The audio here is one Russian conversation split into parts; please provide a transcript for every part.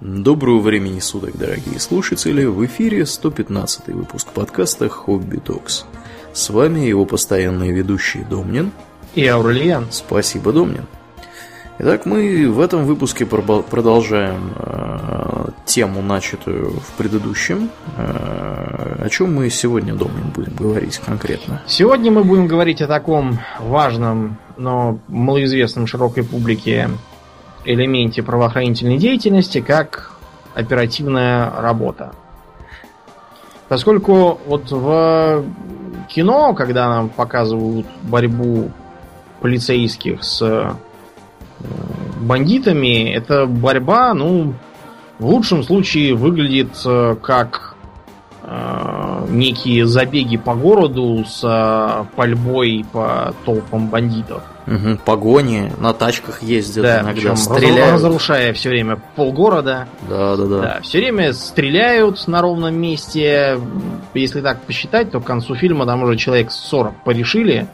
Доброго времени суток, дорогие слушатели! В эфире 115 выпуск подкаста «Хобби Токс». С вами его постоянные ведущие Домнин и Аурельян. Спасибо, Домнин. Итак, мы в этом выпуске продолжаем э, тему, начатую в предыдущем. Э, о чем мы сегодня, Домнин, будем говорить конкретно? Сегодня мы будем говорить о таком важном, но малоизвестном широкой публике элементе правоохранительной деятельности, как оперативная работа. Поскольку вот в кино, когда нам показывают борьбу полицейских с э, бандитами, эта борьба, ну, в лучшем случае выглядит э, как э, некие забеги по городу с э, пальбой по толпам бандитов. Угу, погони, на тачках ездят да, иногда, стреляют. Разрушая все время полгорода. Да, да, да. да. Все время стреляют на ровном месте. Если так посчитать, то к концу фильма там уже человек 40 порешили.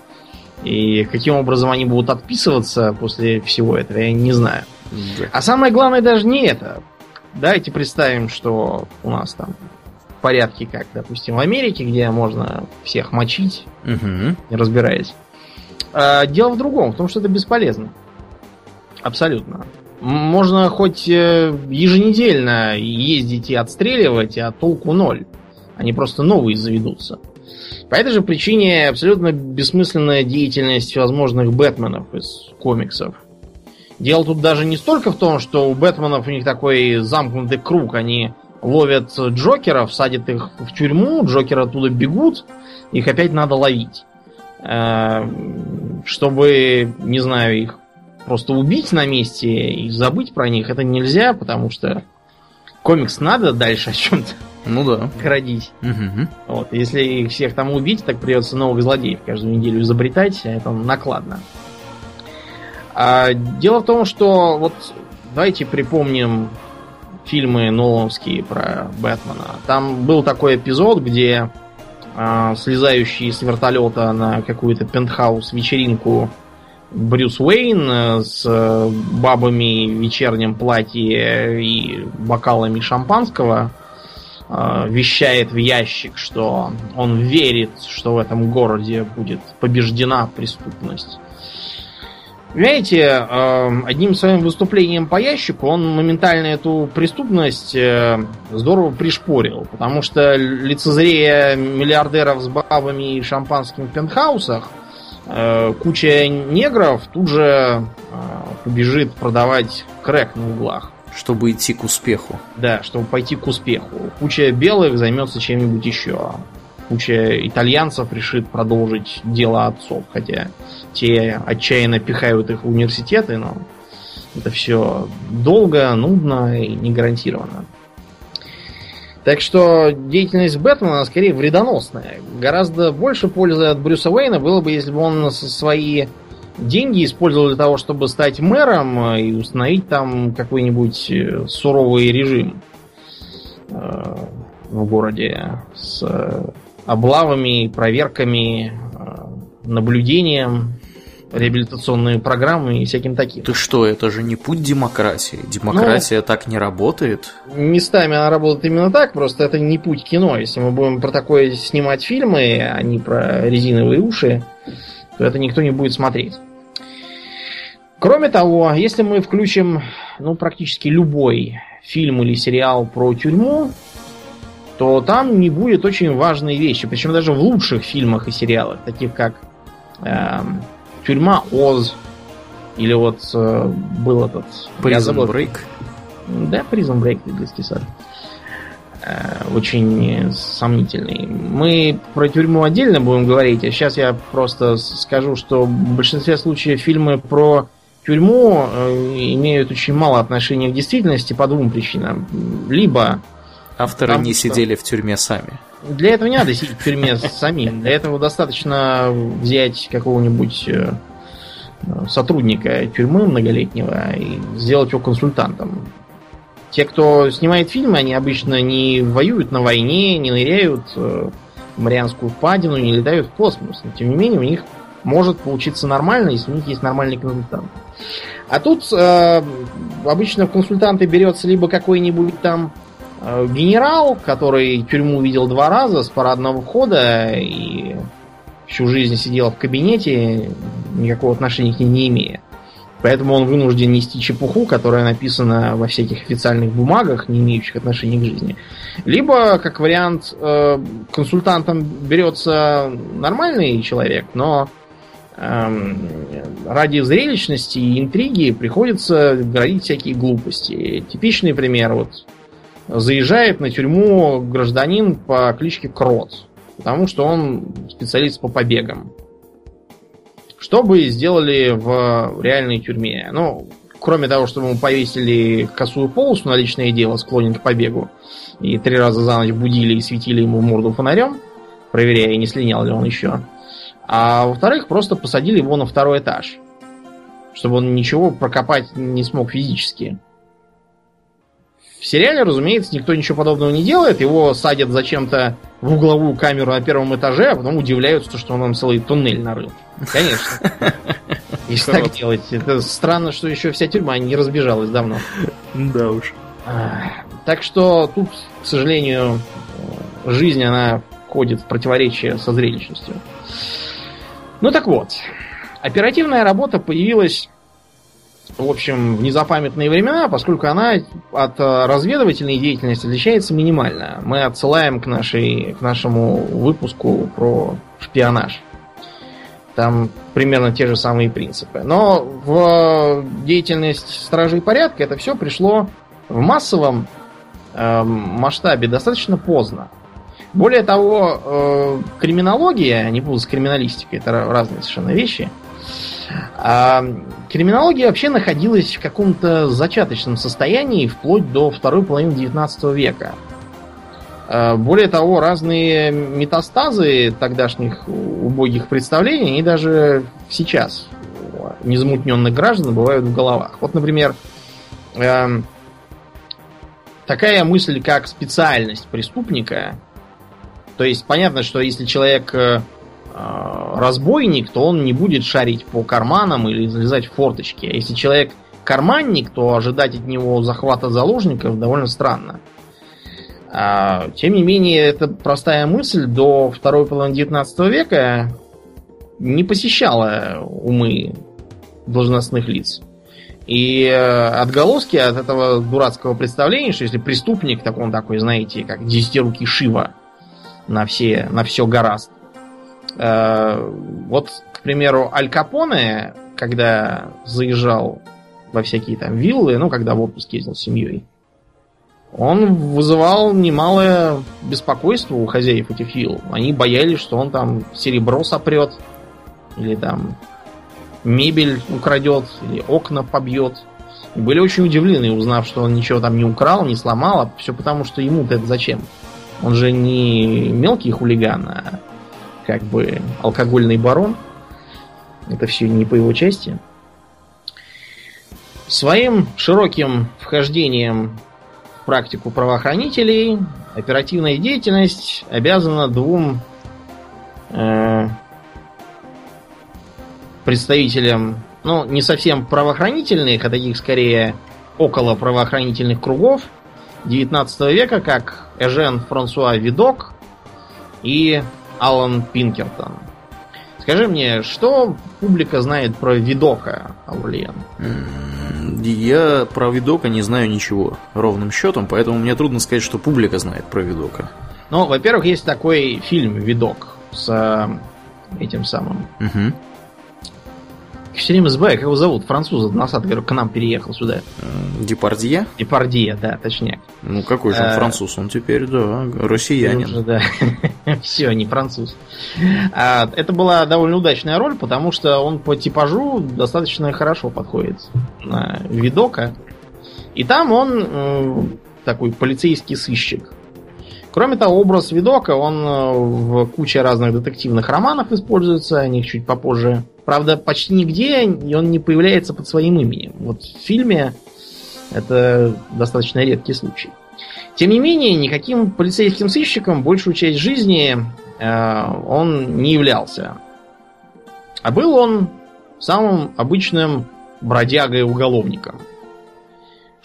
И каким образом они будут отписываться после всего этого, я не знаю. Да. А самое главное даже не это. Давайте представим, что у нас там порядке, как, допустим, в Америке, где можно всех мочить, угу. не разбираясь. А, дело в другом, в том, что это бесполезно. Абсолютно. Можно хоть э, еженедельно ездить и отстреливать, а толку ноль. Они просто новые заведутся. По этой же причине абсолютно бессмысленная деятельность возможных Бэтменов из комиксов. Дело тут даже не столько в том, что у Бэтменов у них такой замкнутый круг, они ловят Джокеров, садят их в тюрьму, Джокеры оттуда бегут, их опять надо ловить. Э, чтобы, не знаю, их просто убить на месте и забыть про них, это нельзя, потому что комикс надо дальше о чем-то ну да. родить. Угу. Вот. Если их всех там убить, так придется новых злодеев каждую неделю изобретать, а это накладно. А, дело в том, что вот давайте припомним фильмы Нолановские про Бэтмена. Там был такой эпизод, где э, слезающий с вертолета на какую-то пентхаус вечеринку Брюс Уэйн э, с бабами в вечернем платье и бокалами шампанского э, вещает в ящик, что он верит, что в этом городе будет побеждена преступность. Понимаете, эм, одним своим выступлением по ящику он моментально эту преступность э, здорово пришпорил. Потому что лицезрея миллиардеров с бабами и шампанским в пентхаусах, э, куча негров тут же э, побежит продавать крэк на углах. Чтобы идти к успеху. Да, чтобы пойти к успеху. Куча белых займется чем-нибудь еще. Куча итальянцев решит продолжить дело отцов, хотя те отчаянно пихают их в университеты, но это все долго, нудно и не гарантированно. Так что деятельность Бэтмена скорее вредоносная. Гораздо больше пользы от Брюса Уэйна было бы, если бы он свои деньги использовал для того, чтобы стать мэром и установить там какой-нибудь э, суровый режим э, в городе с облавами, проверками, э, наблюдением, реабилитационные программы и всяким таким. Ты что, это же не путь демократии. Демократия ну, так не работает. Местами она работает именно так, просто это не путь кино. Если мы будем про такое снимать фильмы, а не про резиновые уши, то это никто не будет смотреть. Кроме того, если мы включим ну, практически любой фильм или сериал про тюрьму, то там не будет очень важные вещи. Причем даже в лучших фильмах и сериалах, таких как э, Тюрьма Оз, или вот э, был этот... Prison Break. Да, Prison Break, английский сад. Э, очень сомнительный. Мы про тюрьму отдельно будем говорить, а сейчас я просто скажу, что в большинстве случаев фильмы про тюрьму э, имеют очень мало отношения к действительности по двум причинам. Либо Авторы Потому не что... сидели в тюрьме сами. Для этого не надо сидеть в тюрьме самим. Для этого достаточно взять какого-нибудь э, сотрудника тюрьмы многолетнего и сделать его консультантом. Те, кто снимает фильмы, они обычно не воюют на войне, не ныряют э, в Марианскую впадину, не летают в космос. Но тем не менее, у них может получиться нормально, если у них есть нормальный консультант. А тут э, обычно в консультанты берется либо какой-нибудь там генерал, который тюрьму видел два раза с парадного входа и всю жизнь сидел в кабинете, никакого отношения к ней не имея. Поэтому он вынужден нести чепуху, которая написана во всяких официальных бумагах, не имеющих отношения к жизни. Либо, как вариант, э, консультантом берется нормальный человек, но эм, ради зрелищности и интриги приходится говорить всякие глупости. Типичный пример. Вот заезжает на тюрьму гражданин по кличке Крот, потому что он специалист по побегам. Что бы сделали в реальной тюрьме? Ну, кроме того, чтобы ему повесили косую полосу на личное дело, склонен к побегу, и три раза за ночь будили и светили ему морду фонарем, проверяя, не слинял ли он еще. А во-вторых, просто посадили его на второй этаж, чтобы он ничего прокопать не смог физически. В сериале, разумеется, никто ничего подобного не делает. Его садят зачем-то в угловую камеру на первом этаже, а потом удивляются, что он там целый туннель нарыл. Конечно. Если так делать. Это странно, что еще вся тюрьма не разбежалась давно. Да уж. Так что тут, к сожалению, жизнь, она входит в противоречие со зрелищностью. Ну так вот, оперативная работа появилась в общем, в незапамятные времена, поскольку она от э, разведывательной деятельности отличается минимально. Мы отсылаем к, нашей, к нашему выпуску про шпионаж. Там примерно те же самые принципы. Но в деятельность стражей порядка это все пришло в массовом э, масштабе достаточно поздно. Более того, э, криминология, не буду с криминалистикой, это разные совершенно вещи – а криминология вообще находилась в каком-то зачаточном состоянии вплоть до второй половины 19 века. А, более того, разные метастазы тогдашних убогих представлений, они даже сейчас незамутненных граждан бывают в головах. Вот, например, эм, такая мысль, как специальность преступника. То есть понятно, что если человек Э, разбойник, то он не будет шарить по карманам или залезать в форточки. А если человек карманник, то ожидать от него захвата заложников довольно странно. А, тем не менее, эта простая мысль до второй половины 19 века не посещала умы должностных лиц. И э, отголоски от этого дурацкого представления, что если преступник, так он такой, знаете, как десятирукий Шива на все, на все гораст, Э, вот, к примеру, Аль Капоне, когда заезжал во всякие там виллы, ну, когда в отпуск ездил с семьей, он вызывал немалое беспокойство у хозяев этих вилл. Они боялись, что он там серебро сопрет, или там мебель украдет, или окна побьет. И были очень удивлены, узнав, что он ничего там не украл, не сломал, а все потому, что ему-то это зачем? Он же не мелкий хулиган, а как бы алкогольный барон. Это все не по его части. Своим широким вхождением в практику правоохранителей оперативная деятельность обязана двум э, представителям, ну, не совсем правоохранительных, а таких скорее около правоохранительных кругов 19 века, как Эжен Франсуа Видок и Алан Пинкертон. Скажи мне, что публика знает про Видока, Аурлиен? Я про Видока не знаю ничего ровным счетом, поэтому мне трудно сказать, что публика знает про Видока. Ну, во-первых, есть такой фильм Видок с э, этим самым. Угу все время забываю, как его зовут, француза носатый, который к нам переехал сюда. Депардье? Депардье, да, точнее. Ну, какой же он э, француз? Он теперь, да, россиянин. Уже, да. Все, не француз. А, это была довольно удачная роль, потому что он по типажу достаточно хорошо подходит на видока. И там он такой полицейский сыщик. Кроме того, образ видока, он э, в куче разных детективных романов используется, о них чуть попозже Правда, почти нигде он не появляется под своим именем. Вот в фильме это достаточно редкий случай. Тем не менее, никаким полицейским сыщиком большую часть жизни э, он не являлся. А был он самым обычным бродягой-уголовником.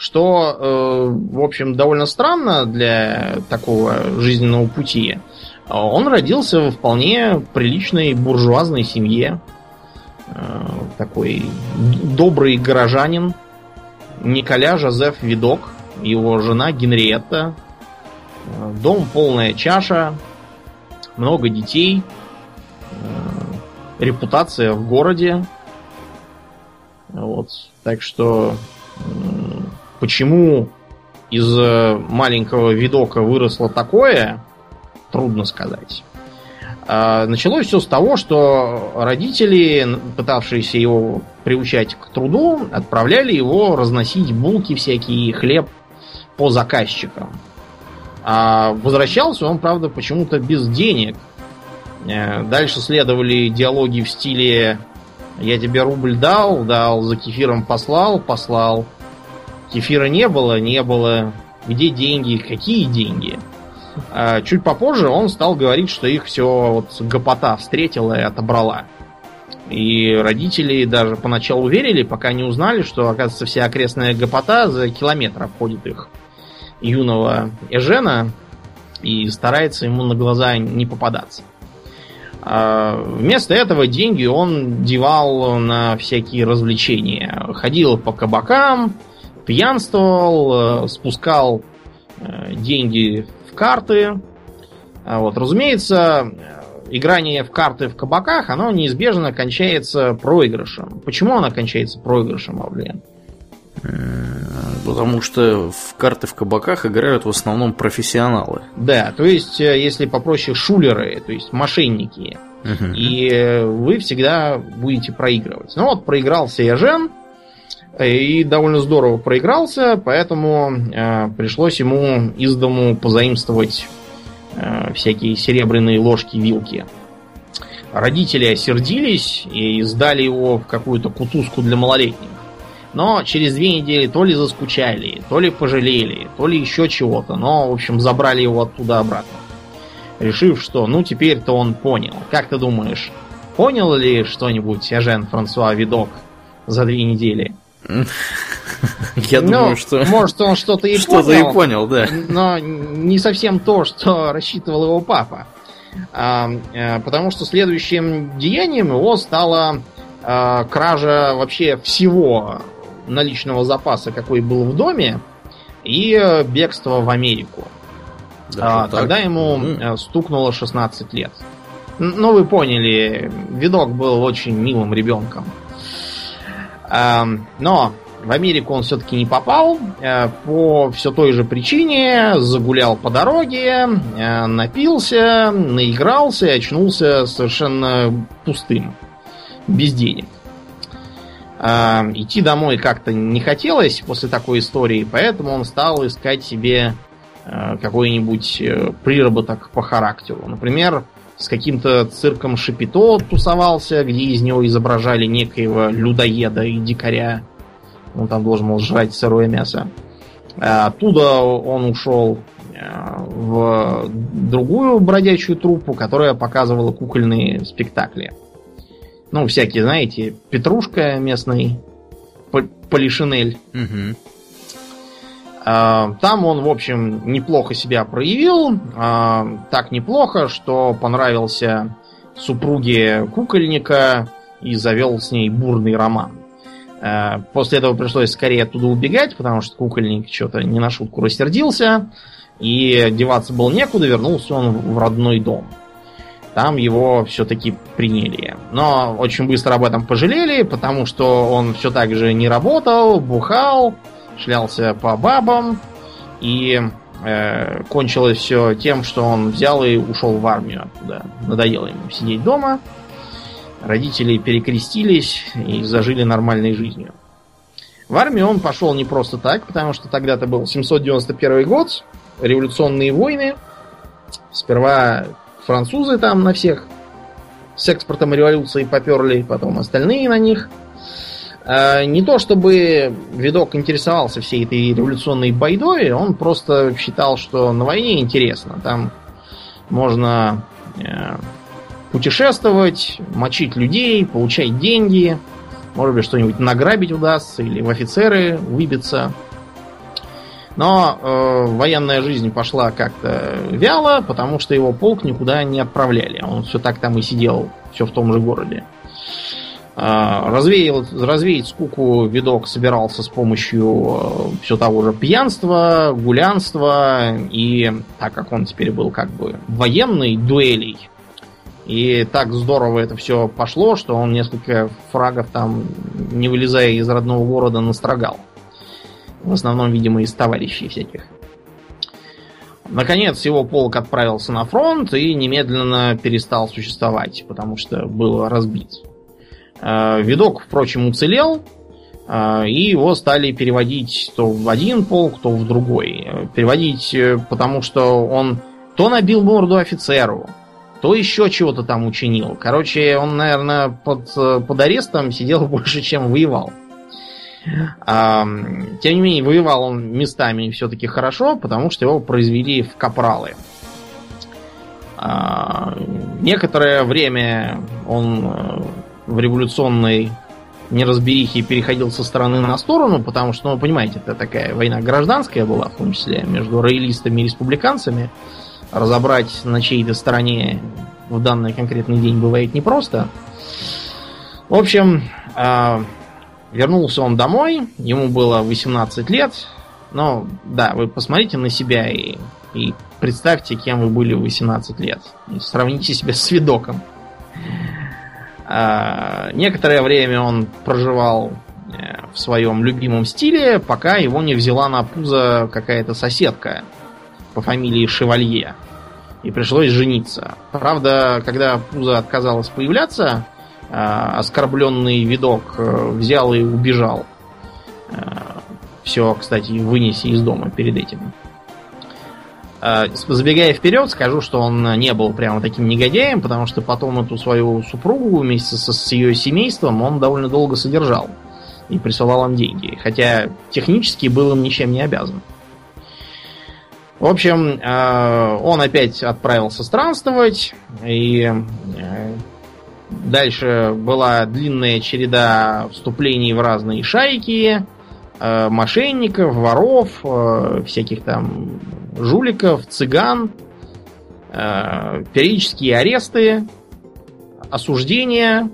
Что, э, в общем, довольно странно для такого жизненного пути. Он родился в вполне приличной буржуазной семье. Э, такой добрый горожанин. Николя Жозеф Видок, его жена Генриетта. Э, дом полная чаша, много детей, репутация в городе. Вот. Так что почему из маленького видока выросло такое, трудно сказать. А, началось все с того, что родители, пытавшиеся его приучать к труду, отправляли его разносить булки всякие хлеб по заказчикам. А возвращался он, правда, почему-то без денег. Э, дальше следовали диалоги в стиле «Я тебе рубль дал, дал, за кефиром послал, послал». Кефира не было, не было. Где деньги? Какие деньги? А чуть попозже он стал говорить, что их все вот гопота встретила и отобрала. И родители даже поначалу верили, пока не узнали, что, оказывается, вся окрестная гопота за километр обходит их юного Эжена и старается ему на глаза не попадаться. А вместо этого деньги он девал на всякие развлечения. Ходил по кабакам, пьянствовал, э, спускал э, деньги в карты. А вот, разумеется, играние в карты в кабаках, оно неизбежно кончается проигрышем. Почему оно кончается проигрышем, Авлен? Потому что в карты в кабаках играют в основном профессионалы. Да, то есть, э, если попроще, шулеры, то есть мошенники. Угу. И вы всегда будете проигрывать. Ну вот, проигрался Яжен, и довольно здорово проигрался, поэтому э, пришлось ему из дому позаимствовать э, всякие серебряные ложки, вилки. Родители осердились и сдали его в какую-то кутузку для малолетних. Но через две недели то ли заскучали, то ли пожалели, то ли еще чего-то. Но, в общем, забрали его оттуда обратно. Решив, что ну теперь-то он понял. Как ты думаешь, понял ли что-нибудь Эжен Франсуа Видок за две недели? Я думаю, ну, что... Может, он что-то и понял. Что-то и понял, да. Но не совсем то, что рассчитывал его папа. А, а, потому что следующим деянием его стала а, кража вообще всего наличного запаса, какой был в доме, и э, бегство в Америку. а, тогда ему mm. стукнуло 16 лет. Ну, вы поняли, видок был очень милым ребенком. А, но в Америку он все-таки не попал э, по все той же причине. Загулял по дороге, напился, наигрался и очнулся совершенно пустым, без денег. Э, идти домой как-то не хотелось после такой истории, поэтому он стал искать себе э, какой-нибудь э, приработок по характеру. Например, с каким-то цирком Шапито тусовался, где из него изображали некоего людоеда и дикаря. Он там должен был жрать сырое мясо. Оттуда он ушел в другую бродячую труппу, которая показывала кукольные спектакли. Ну, всякие, знаете, Петрушка местный, Полишинель. Угу. Там он, в общем, неплохо себя проявил. А, так неплохо, что понравился супруге кукольника и завел с ней бурный роман. А, после этого пришлось скорее оттуда убегать, потому что кукольник что-то не на шутку рассердился. И деваться было некуда, вернулся он в родной дом там его все-таки приняли. Но очень быстро об этом пожалели, потому что он все так же не работал, бухал, шлялся по бабам, и э, кончилось все тем, что он взял и ушел в армию оттуда. Надоело ему сидеть дома. Родители перекрестились и зажили нормальной жизнью. В армию он пошел не просто так, потому что тогда-то был 791 год, революционные войны. Сперва французы там на всех с экспортом революции поперли, потом остальные на них. А, не то чтобы видок интересовался всей этой революционной байдой, он просто считал, что на войне интересно. Там можно э, путешествовать, мочить людей, получать деньги, может быть, что-нибудь награбить удастся или в офицеры выбиться. Но э, военная жизнь пошла как-то вяло, потому что его полк никуда не отправляли. Он все так там и сидел, все в том же городе. Э, развеял, развеять скуку видок собирался с помощью э, все того же пьянства, гулянства и, так как он теперь был как бы военный, дуэлей. И так здорово это все пошло, что он несколько фрагов там, не вылезая из родного города, настрогал. В основном, видимо, из товарищей всяких. Наконец, его полк отправился на фронт и немедленно перестал существовать, потому что был разбит. Э, видок, впрочем, уцелел, э, и его стали переводить то в один полк, то в другой. Переводить, э, потому что он то набил морду офицеру, то еще чего-то там учинил. Короче, он, наверное, под, под арестом сидел больше, чем воевал. А, тем не менее, воевал он местами все-таки хорошо, потому что его произвели в капралы. А, некоторое время он э, в революционной неразберихе переходил со стороны на сторону, потому что, ну, понимаете, это такая война гражданская была, в том числе между роялистами и республиканцами. Разобрать на чьей-то стороне в данный конкретный день бывает непросто. В общем, а, Вернулся он домой, ему было 18 лет. Но, да, вы посмотрите на себя и, и представьте, кем вы были в 18 лет. И сравните себя с видоком. А, некоторое время он проживал э, в своем любимом стиле, пока его не взяла на пузо какая-то соседка по фамилии Шевалье. И пришлось жениться. Правда, когда пузо отказалась появляться, а, оскорбленный видок э, взял и убежал. Все, кстати, вынеси из дома перед этим. А, забегая вперед, скажу, что он не был прямо таким негодяем, потому что потом эту свою супругу вместе со, с ее семейством он довольно долго содержал и присылал им деньги. Хотя технически был им ничем не обязан. В общем, он опять отправился странствовать, и э, Дальше была длинная череда вступлений в разные шайки, э, мошенников, воров, э, всяких там жуликов, цыган, э, периодические аресты, осуждения,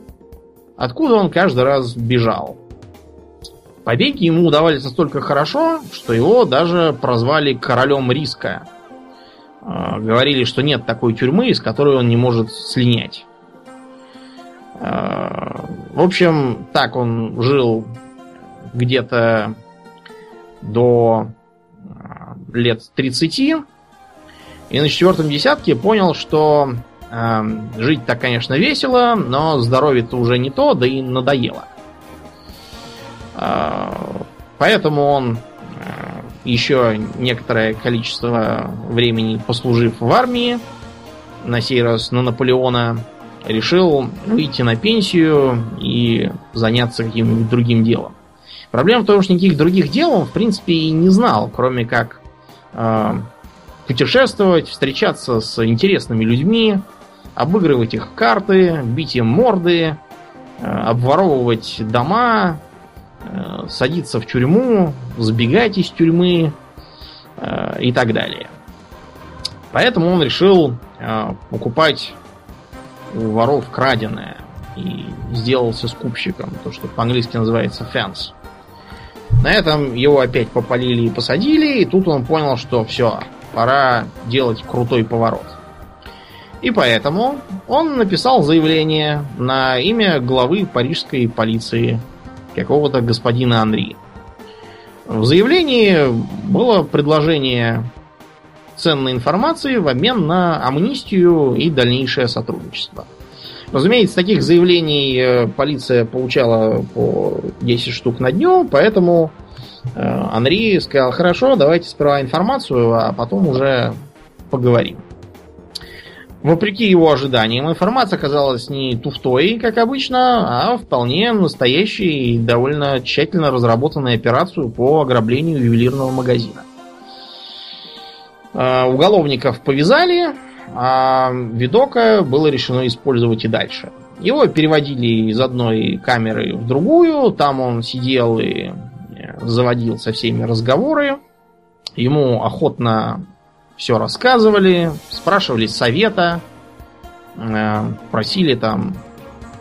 откуда он каждый раз бежал. Побеги ему удавались настолько хорошо, что его даже прозвали королем риска. Говорили, что нет такой тюрьмы, из которой он не может слинять. Э, в общем, так он жил где-то до э, лет 30. И на четвертом десятке понял, что э, жить так, конечно, весело, но здоровье-то уже не то, да и надоело. Э, поэтому он э, еще некоторое количество времени послужив в армии, на сей раз на Наполеона, решил выйти на пенсию и заняться каким-нибудь другим делом. Проблема в том, что никаких других дел он, в принципе, и не знал, кроме как путешествовать, встречаться с интересными людьми, обыгрывать их карты, бить им морды, э, обворовывать дома, э, садиться в тюрьму, сбегать из тюрьмы и так далее. Поэтому он решил покупать у воров краденое и сделался скупщиком, то, что по-английски называется fence. На этом его опять попалили и посадили, и тут он понял, что все, пора делать крутой поворот. И поэтому он написал заявление на имя главы парижской полиции, какого-то господина Анри. В заявлении было предложение ценной информации в обмен на амнистию и дальнейшее сотрудничество. Разумеется, таких заявлений э, полиция получала по 10 штук на дню, поэтому э, Анри сказал, хорошо, давайте сперва информацию, а потом уже поговорим. Вопреки его ожиданиям, информация оказалась не туфтой, как обычно, а вполне настоящей и довольно тщательно разработанной операцию по ограблению ювелирного магазина. Э, уголовников повязали, а видока было решено использовать и дальше. Его переводили из одной камеры в другую, там он сидел и э, заводил со всеми разговоры. Ему охотно все рассказывали, спрашивали совета, э, просили там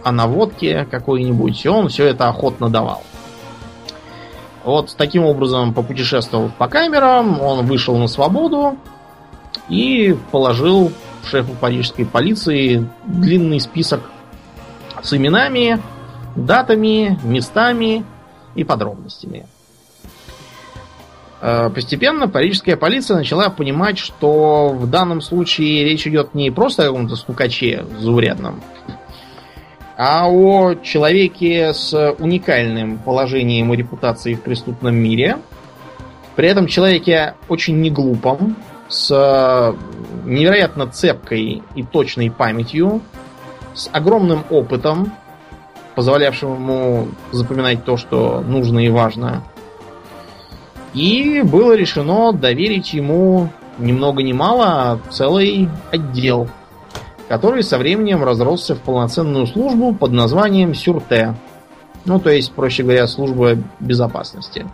о наводке какой-нибудь, и он все это охотно давал. Вот таким образом, попутешествовал по камерам, он вышел на свободу и положил шефу парижской полиции длинный список с именами, датами, местами и подробностями. Э, постепенно парижская полиция начала понимать, что в данном случае речь идет не просто о каком-то стукаче заурядном, а о человеке с уникальным положением и репутацией в преступном мире, при этом человеке очень неглупом, с невероятно цепкой и точной памятью, с огромным опытом, позволявшим ему запоминать то, что нужно и важно. И было решено доверить ему ни много ни мало целый отдел, который со временем разросся в полноценную службу под названием Сюрте. Ну, то есть, проще говоря, служба безопасности.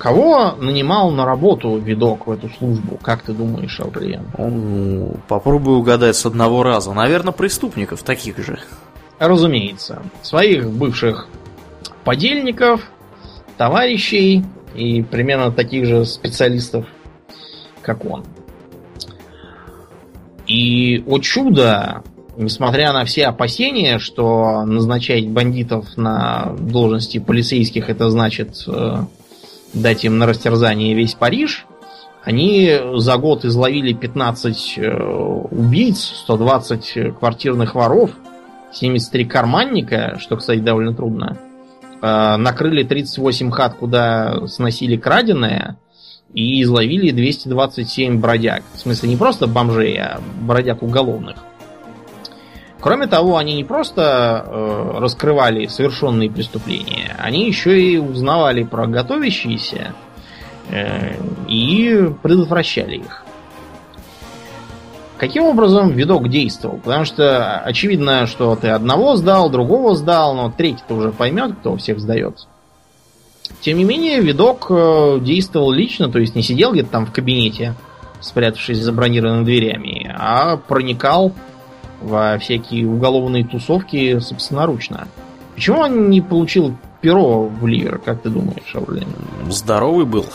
Кого нанимал на работу видок в эту службу? Как ты думаешь, Аурельян? Ну, попробую угадать с одного раза. Наверное, преступников таких же. Разумеется. Своих бывших подельников, товарищей и примерно таких же специалистов, как он. И, о чудо, несмотря на все опасения, что назначать бандитов на должности полицейских это значит э, дать им на растерзание весь Париж, они за год изловили 15 э, убийц, 120 квартирных воров, 73 карманника, что, кстати, довольно трудно. Э, накрыли 38 хат, куда сносили краденое, и изловили 227 бродяг. В смысле, не просто бомжей, а бродяг уголовных. Кроме того, они не просто э, раскрывали совершенные преступления, они еще и узнавали про готовящиеся э, и предотвращали их. Каким образом видок действовал? Потому что очевидно, что ты одного сдал, другого сдал, но третий-то уже поймет, кто всех сдает. Тем не менее, видок э, действовал лично, то есть не сидел где-то там в кабинете, спрятавшись за бронированными дверями, а проникал во всякие уголовные тусовки собственноручно. Почему он не получил перо в ливер, как ты думаешь, Аулин? Здоровый был.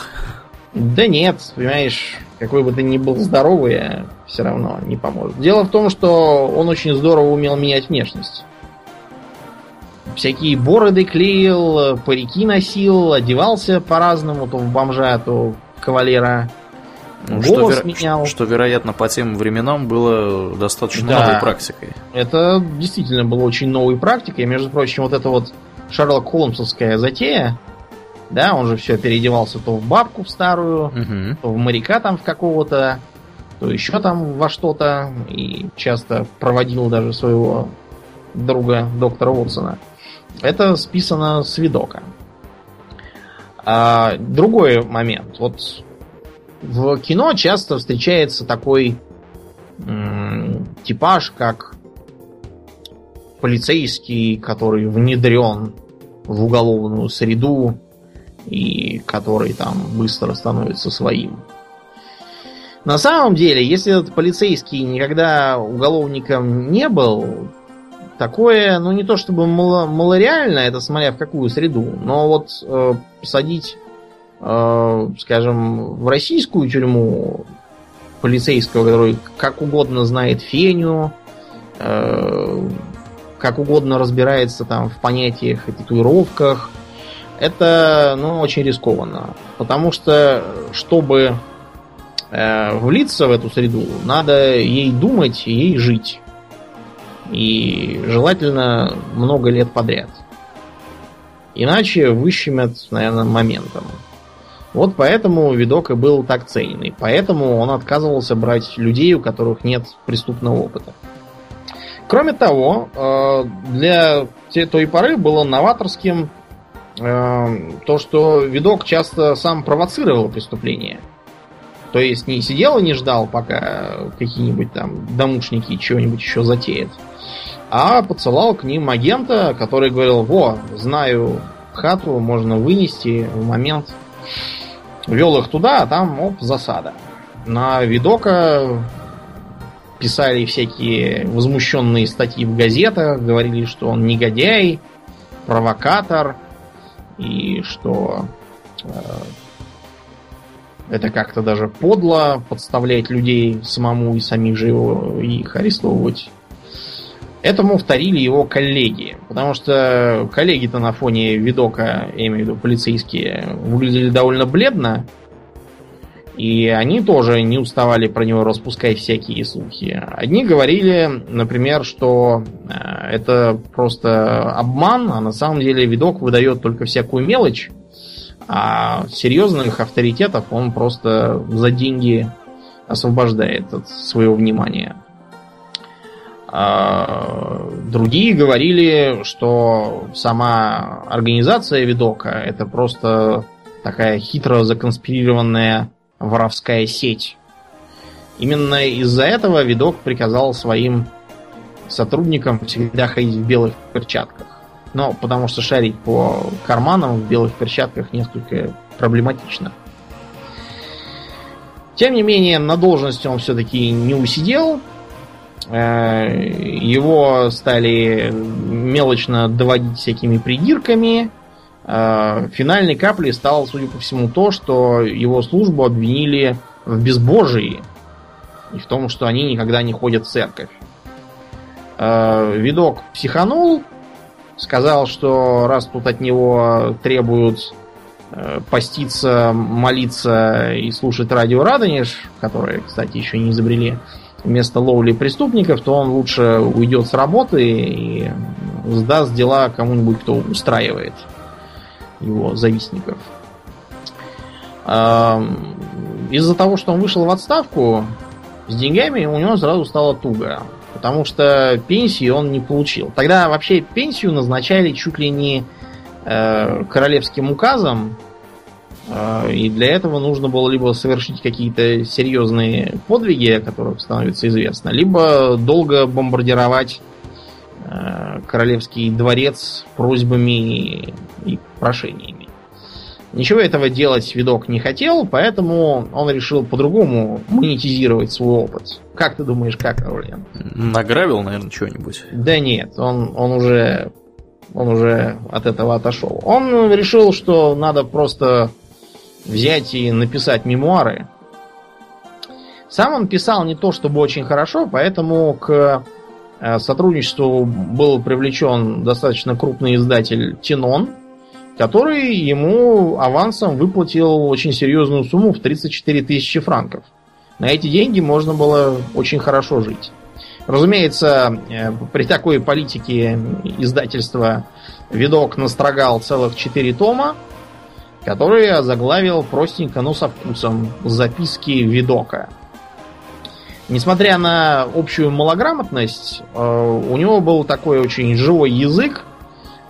Да нет, понимаешь, какой бы ты ни был здоровый, все равно не поможет. Дело в том, что он очень здорово умел менять внешность. Всякие бороды клеил, парики носил, одевался по-разному, то в бомжа, то в кавалера. Ну, что, менял. Что, вероятно, по тем временам было достаточно да, новой практикой. Это действительно было очень новой практикой. Между прочим, вот эта вот Шерлок Холмсовская затея, да, он же все переодевался то в бабку в старую, угу. то в моряка там в какого-то, то еще там во что-то, и часто проводил даже своего друга доктора Уотсона. Это списано с видока. А, другой момент. Вот в кино часто встречается такой типаж, как полицейский, который внедрен в уголовную среду и который там быстро становится своим. На самом деле, если этот полицейский никогда уголовником не был, такое, ну не то чтобы мало, малореально, это смотря в какую среду, но вот э, посадить скажем, в российскую тюрьму полицейского, который как угодно знает феню, э, как угодно разбирается там в понятиях и татуировках, это, ну, очень рискованно. Потому что, чтобы э, влиться в эту среду, надо ей думать и ей жить. И желательно много лет подряд. Иначе выщемят, наверное, моментом. Вот поэтому видок и был так ценен. И поэтому он отказывался брать людей, у которых нет преступного опыта. Кроме того, э, для той поры было новаторским э, то, что видок часто сам провоцировал преступление. То есть не сидел и не ждал, пока какие-нибудь там домушники чего-нибудь еще затеют, а посылал к ним агента, который говорил, во, знаю хату, можно вынести в момент. Вел их туда, а там, оп, засада. На видока писали всякие возмущенные статьи в газетах, говорили, что он негодяй, провокатор, и что э, это как-то даже подло подставлять людей самому и самих же его их арестовывать. Этому вторили его коллеги, потому что коллеги-то на фоне видока, я имею в виду полицейские, выглядели довольно бледно, и они тоже не уставали про него распускать всякие слухи. Одни говорили, например, что э, это просто обман, а на самом деле видок выдает только всякую мелочь, а серьезных авторитетов он просто за деньги освобождает от своего внимания. А другие говорили, что сама организация видока это просто такая хитро законспирированная воровская сеть. Именно из-за этого видок приказал своим сотрудникам всегда ходить в белых перчатках. Но потому что шарить по карманам в белых перчатках несколько проблематично. Тем не менее, на должности он все-таки не усидел. Э, его стали мелочно доводить всякими придирками. Э, финальной каплей стало, судя по всему, то, что его службу обвинили в безбожии и в том, что они никогда не ходят в церковь. Э, видок психанул, сказал, что раз тут от него требуют поститься, молиться и слушать радио Радонеж, которое, кстати, еще не изобрели, вместо ловли преступников, то он лучше уйдет с работы и сдаст дела кому-нибудь, кто устраивает его завистников. Из-за того, что он вышел в отставку, с деньгами у него сразу стало туго. Потому что пенсии он не получил. Тогда вообще пенсию назначали чуть ли не э, королевским указом. Э, и для этого нужно было либо совершить какие-то серьезные подвиги, о которых становится известно, либо долго бомбардировать Э, королевский дворец просьбами и прошениями. Ничего этого делать видок не хотел, поэтому он решил по-другому монетизировать свой опыт. Как ты думаешь, как, Аурлиан? Награбил, наверное, что-нибудь. Да нет, он, он уже он уже от этого отошел. Он решил, что надо просто взять и написать мемуары. Сам он писал не то чтобы очень хорошо, поэтому к Э, сотрудничеству был привлечен достаточно крупный издатель Тинон, который ему авансом выплатил очень серьезную сумму в 34 тысячи франков. На эти деньги можно было очень хорошо жить. Разумеется, э, при такой политике издательства Видок настрогал целых 4 тома, которые заглавил простенько, но со вкусом записки Видока. Несмотря на общую малограмотность, э, у него был такой очень живой язык.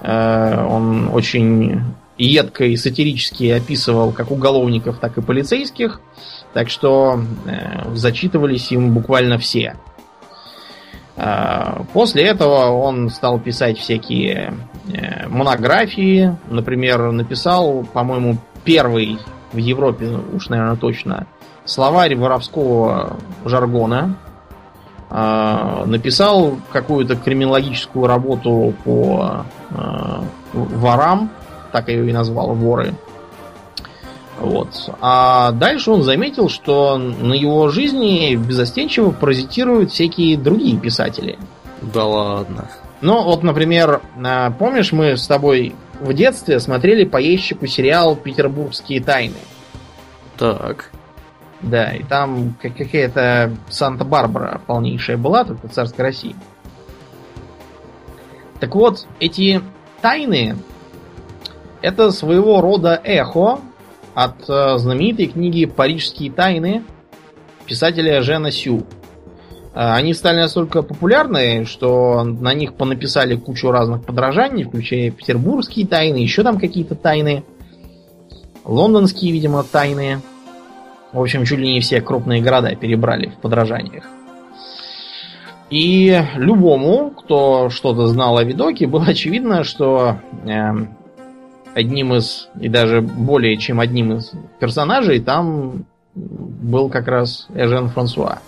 Э, он очень едко и сатирически описывал как уголовников, так и полицейских. Так что э, зачитывались им буквально все. После этого он стал писать всякие монографии. Например, написал, по-моему, первый в Европе, уж, наверное, точно, словарь воровского жаргона, а, написал какую-то криминологическую работу по а, ворам, так ее и назвал, воры. Вот. А дальше он заметил, что на его жизни безостенчиво паразитируют всякие другие писатели. Да ладно. Ну, вот, например, а, помнишь, мы с тобой в детстве смотрели по ящику сериал «Петербургские тайны». Так. Да, и там какая-то Санта-Барбара полнейшая была, только царской России. Так вот, эти тайны это своего рода эхо от э, знаменитой книги «Парижские тайны» писателя Жена Сю. Э, они стали настолько популярны, что на них понаписали кучу разных подражаний, включая петербургские тайны, еще там какие-то тайны, лондонские, видимо, тайны. В общем, чуть ли не все крупные города перебрали в подражаниях. И любому, кто что-то знал о видоке, было очевидно, что э, одним из, и даже более чем одним из персонажей там был как раз Эжен Франсуа.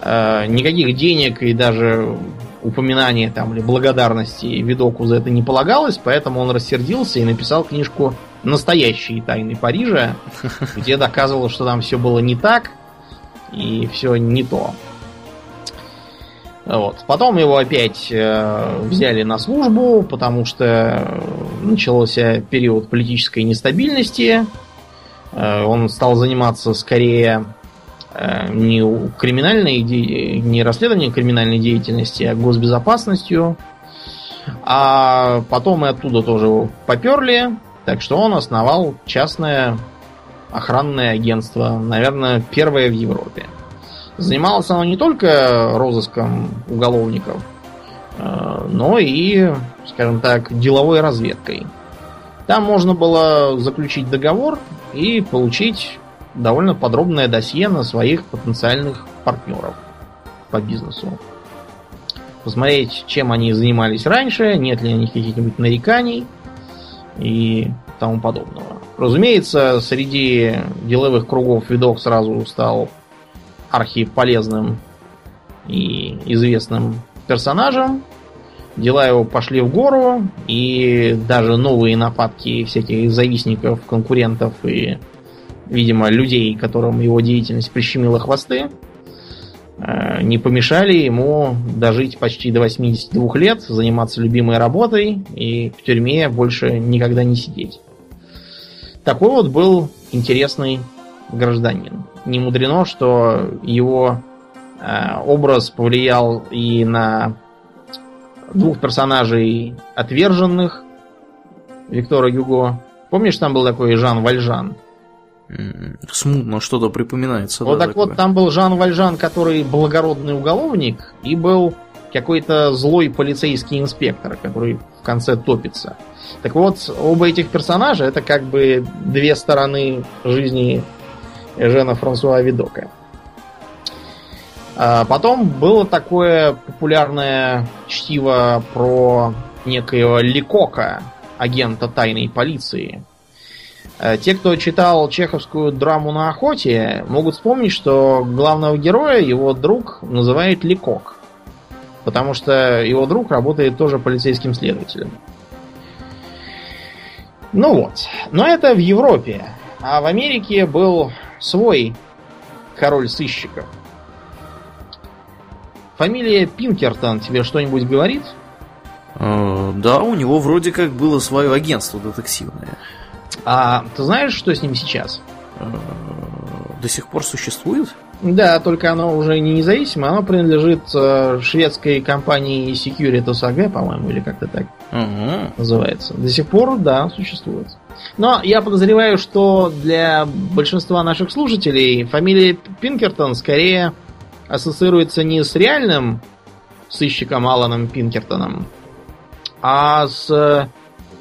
Э, никаких денег и даже упоминания там или благодарности Видоку за это не полагалось, поэтому он рассердился и написал книжку «Настоящие тайны Парижа», где доказывал, что там все было не так и все не то. Вот. Потом его опять э, взяли на службу, потому что начался период политической нестабильности. Э, он стал заниматься скорее э, не криминальной, не расследованием криминальной деятельности, а госбезопасностью. А потом и оттуда тоже поперли, так что он основал частное охранное агентство, наверное, первое в Европе. Занималось оно не только розыском уголовников, но и, скажем так, деловой разведкой. Там можно было заключить договор и получить довольно подробное досье на своих потенциальных партнеров по бизнесу. Посмотреть, чем они занимались раньше, нет ли у них каких-нибудь нареканий и тому подобного. Разумеется, среди деловых кругов видок сразу стал архиполезным и известным персонажем. Дела его пошли в гору, и даже новые нападки всяких завистников, конкурентов и, видимо, людей, которым его деятельность прищемила хвосты, э, не помешали ему дожить почти до 82 лет, заниматься любимой работой и в тюрьме больше никогда не сидеть. Такой вот был интересный гражданин. Не мудрено, что его образ повлиял и на двух персонажей отверженных Виктора Юго. Помнишь, там был такой Жан Вальжан? Смутно что-то припоминается. Вот да, так такое. вот, там был Жан Вальжан, который благородный уголовник, и был какой-то злой полицейский инспектор, который в конце топится. Так вот, оба этих персонажа это как бы две стороны жизни Жена Франсуа Видока. А потом было такое популярное чтиво про некоего Ликока, агента тайной полиции. А те, кто читал чеховскую драму на охоте, могут вспомнить, что главного героя его друг называет Ликок. Потому что его друг работает тоже полицейским следователем. Ну вот. Но это в Европе. А в Америке был свой король сыщиков. Фамилия Пинкертон тебе что-нибудь говорит? Э, да, у него вроде как было свое агентство детективное. А ты знаешь, что с ним сейчас? Э, до сих пор существует? Да, только оно уже не независимо, оно принадлежит э, шведской компании Securitas AG, по-моему, или как-то так угу. называется. До сих пор, да, существует. Но я подозреваю, что для большинства наших слушателей фамилия Пинкертон скорее ассоциируется не с реальным сыщиком Аланом Пинкертоном, а с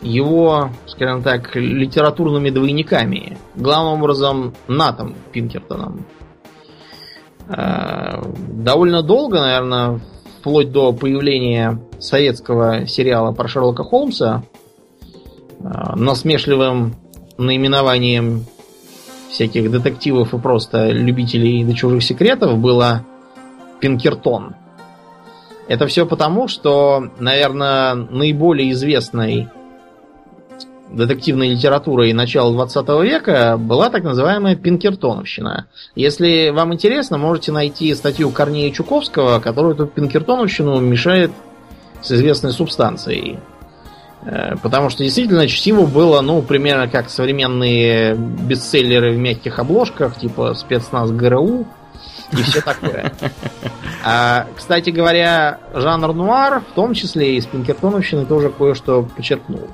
его, скажем так, литературными двойниками. Главным образом Натом Пинкертоном. Э, довольно долго, наверное, вплоть до появления советского сериала про Шерлока Холмса, Э, насмешливым наименованием всяких детективов и просто любителей до чужих секретов было Пинкертон. Это все потому, что, наверное, наиболее известной детективной литературой начала 20 века была так называемая Пинкертоновщина. Если вам интересно, можете найти статью Корнея Чуковского, которая эту Пинкертоновщину мешает с известной субстанцией. Э, потому что действительно чтиво было, ну, примерно как современные бестселлеры в мягких обложках, типа спецназ ГРУ и все такое. А, кстати говоря, жанр нуар, в том числе и из Пинкертоновщины, тоже кое-что почерпнул.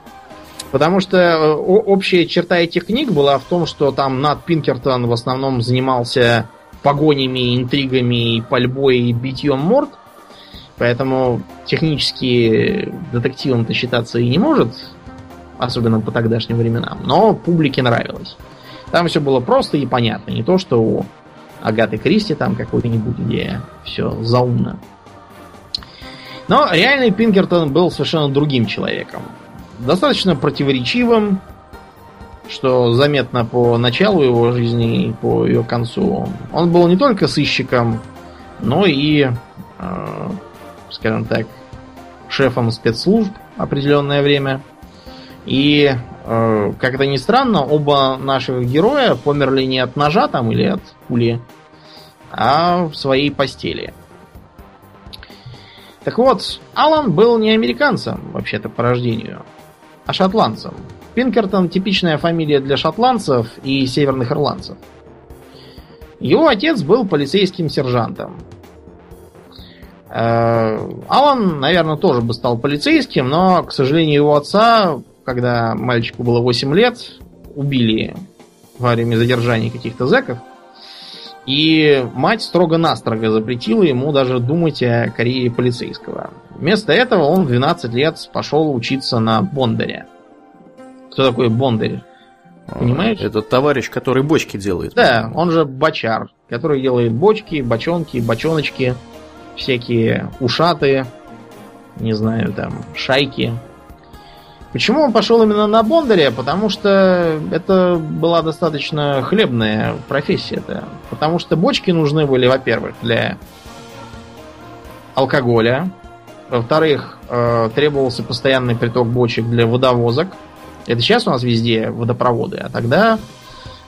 Потому что э, общая черта этих книг была в том, что там Над Пинкертон в основном занимался погонями, интригами, пальбой и битьем морд. Поэтому технически детективом-то считаться и не может, особенно по тогдашним временам, но публике нравилось. Там все было просто и понятно. Не то, что у Агаты Кристи там какой-нибудь, где все заумно. Но реальный Пинкертон был совершенно другим человеком. Достаточно противоречивым, что заметно по началу его жизни и по ее концу. Он был не только сыщиком, но и, э, скажем так, шефом спецслужб определенное время. И, как это ни странно, оба наших героя померли не от ножа там или от пули, а в своей постели. Так вот, Алан был не американцем, вообще-то, по рождению, а шотландцем. Пинкертон типичная фамилия для шотландцев и северных ирландцев. Его отец был полицейским сержантом. Э, Алан, наверное, тоже бы стал полицейским, но, к сожалению, его отца, когда мальчику было 8 лет, убили во время задержания каких-то зэков. И мать строго-настрого запретила ему даже думать о карьере полицейского. Вместо этого он в 12 лет пошел учиться на Бондаре. Кто такой Бондарь? Понимаешь? Это товарищ, который бочки делает. Да, он же бочар, который делает бочки, бочонки, бочоночки, всякие ушаты, не знаю, там, шайки. Почему он пошел именно на Бондаря? Потому что это была достаточно хлебная профессия-то. Потому что бочки нужны были, во-первых, для алкоголя. Во-вторых, э, требовался постоянный приток бочек для водовозок. Это сейчас у нас везде водопроводы, а тогда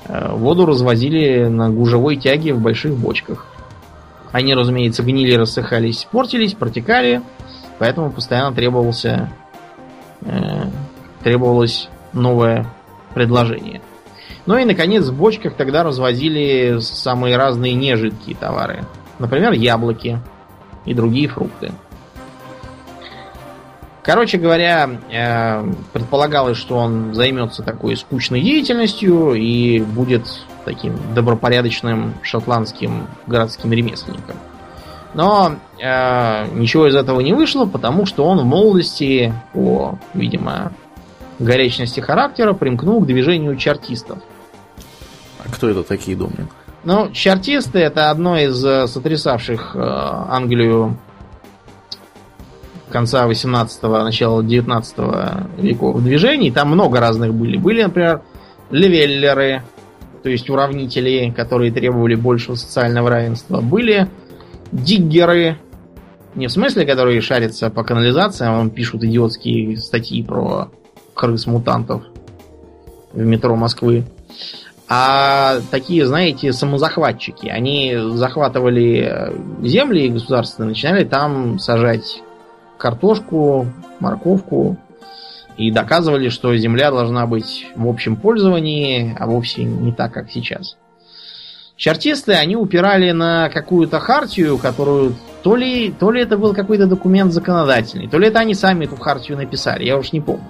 э, воду развозили на гужевой тяге в больших бочках. Они, разумеется, гнили, рассыхались, портились, протекали, поэтому постоянно требовался, э, требовалось новое предложение. Ну и, наконец, в бочках тогда развозили самые разные нежидкие товары. Например, яблоки и другие фрукты. Короче говоря, э, предполагалось, что он займется такой скучной деятельностью и будет таким добропорядочным шотландским городским ремесленником. Но э, ничего из этого не вышло, потому что он в молодости, по, видимо, горячности характера, примкнул к движению чартистов. А кто это такие, Домнин? Ну, чартисты это одно из э, сотрясавших э, Англию конца 18-го, начала 19 веков движений. Там много разных были. Были, например, левеллеры, то есть уравнители, которые требовали большего социального равенства. Были диггеры, не в смысле, которые шарятся по канализациям, а пишут идиотские статьи про крыс-мутантов в метро Москвы. А такие, знаете, самозахватчики. Они захватывали земли государственные, начинали там сажать картошку, морковку и доказывали, что земля должна быть в общем пользовании, а вовсе не так, как сейчас. Чартисты, они упирали на какую-то хартию, которую то ли, то ли это был какой-то документ законодательный, то ли это они сами эту хартию написали, я уж не помню.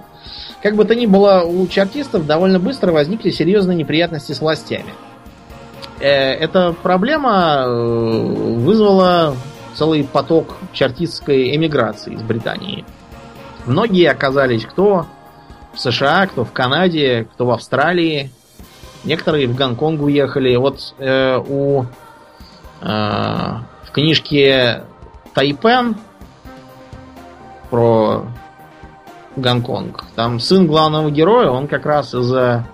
Как бы то ни было, у чартистов довольно быстро возникли серьезные неприятности с властями. Э, эта проблема э, вызвала целый поток чартистской эмиграции из Британии. Многие оказались кто в США, кто в Канаде, кто в Австралии. Некоторые в Гонконг уехали. Вот э, у э, в книжке Тайпен про Гонконг. Там сын главного героя, он как раз из-за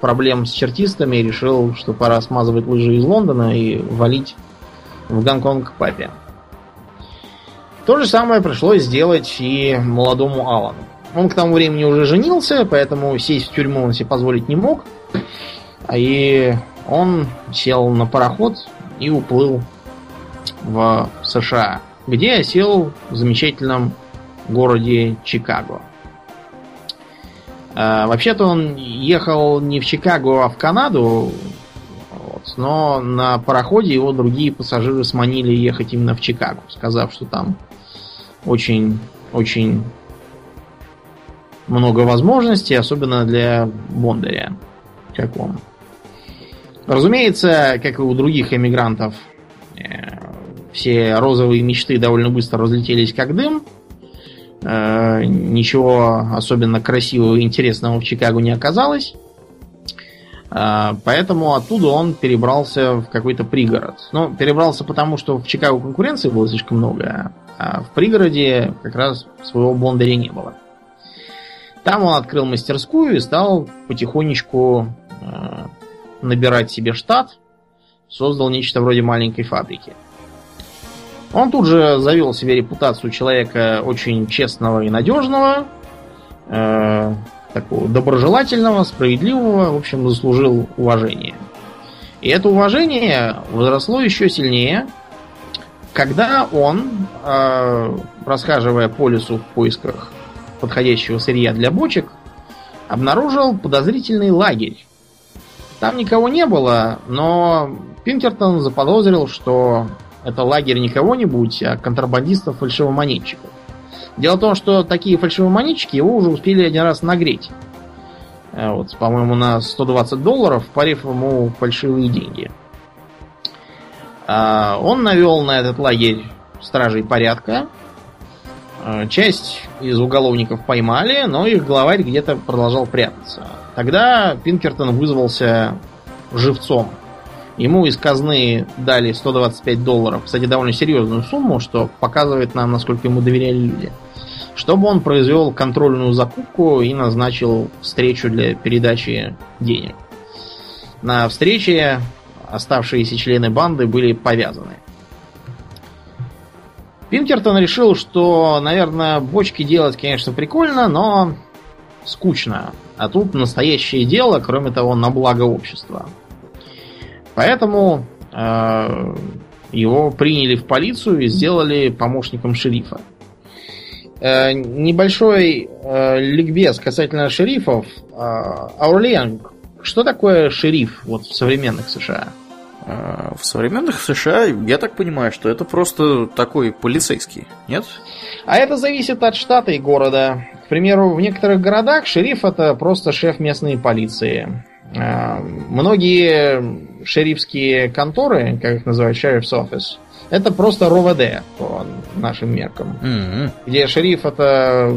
проблем с чертистами решил, что пора смазывать лыжи из Лондона и валить в Гонконг к папе. То же самое пришлось сделать и молодому Алану. Он к тому времени уже женился, поэтому сесть в тюрьму он себе позволить не мог. И он сел на пароход и уплыл в США, где осел в замечательном городе Чикаго. А, вообще-то он ехал не в Чикаго, а в Канаду, вот, но на пароходе его другие пассажиры сманили ехать именно в Чикаго, сказав, что там очень, очень много возможностей, особенно для Бондаря, как он. Разумеется, как и у других эмигрантов, э, все розовые мечты довольно быстро разлетелись как дым. Э, ничего особенно красивого и интересного в Чикаго не оказалось. А, поэтому оттуда он перебрался в какой-то пригород. Ну, перебрался потому, что в Чикаго конкуренции было слишком много, а в пригороде как раз своего Бондаря не было. Там он открыл мастерскую и стал потихонечку э, набирать себе штат, создал нечто вроде маленькой фабрики. Он тут же завел себе репутацию человека очень честного и надежного, э, такого доброжелательного, справедливого, в общем, заслужил уважение. И это уважение возросло еще сильнее, когда он, э, расхаживая по лесу в поисках подходящего сырья для бочек, обнаружил подозрительный лагерь. Там никого не было, но Пинкертон заподозрил, что это лагерь не кого-нибудь, а контрабандистов-фальшивомонетчиков. Дело в том, что такие фальшивомонетчики его уже успели один раз нагреть. Э, вот, по-моему, на 120 долларов, парив ему фальшивые деньги. А, он навел на этот лагерь стражей порядка. А, часть из уголовников поймали, но их главарь где-то продолжал прятаться. Тогда Пинкертон вызвался живцом. Ему из казны дали 125 долларов, кстати, довольно серьезную сумму, что показывает нам, насколько ему доверяли люди. Чтобы он произвел контрольную закупку и назначил встречу для передачи денег. На встрече оставшиеся члены банды были повязаны. Пинкертон решил, что, наверное, бочки делать, конечно, прикольно, но скучно. А тут настоящее дело, кроме того, на благо общества. Поэтому э, его приняли в полицию и сделали помощником шерифа. Э, небольшой э, ликбез касательно шерифов. Э, Аурлиан, что такое шериф вот в современных США? Э, в современных США, я так понимаю, что это просто такой полицейский, нет? А это зависит от штата и города. К примеру, в некоторых городах шериф это просто шеф местной полиции. Э, многие шерифские конторы, как их называют, sheriff's office, это просто РОВД по нашим меркам. Mm-hmm. Где шериф это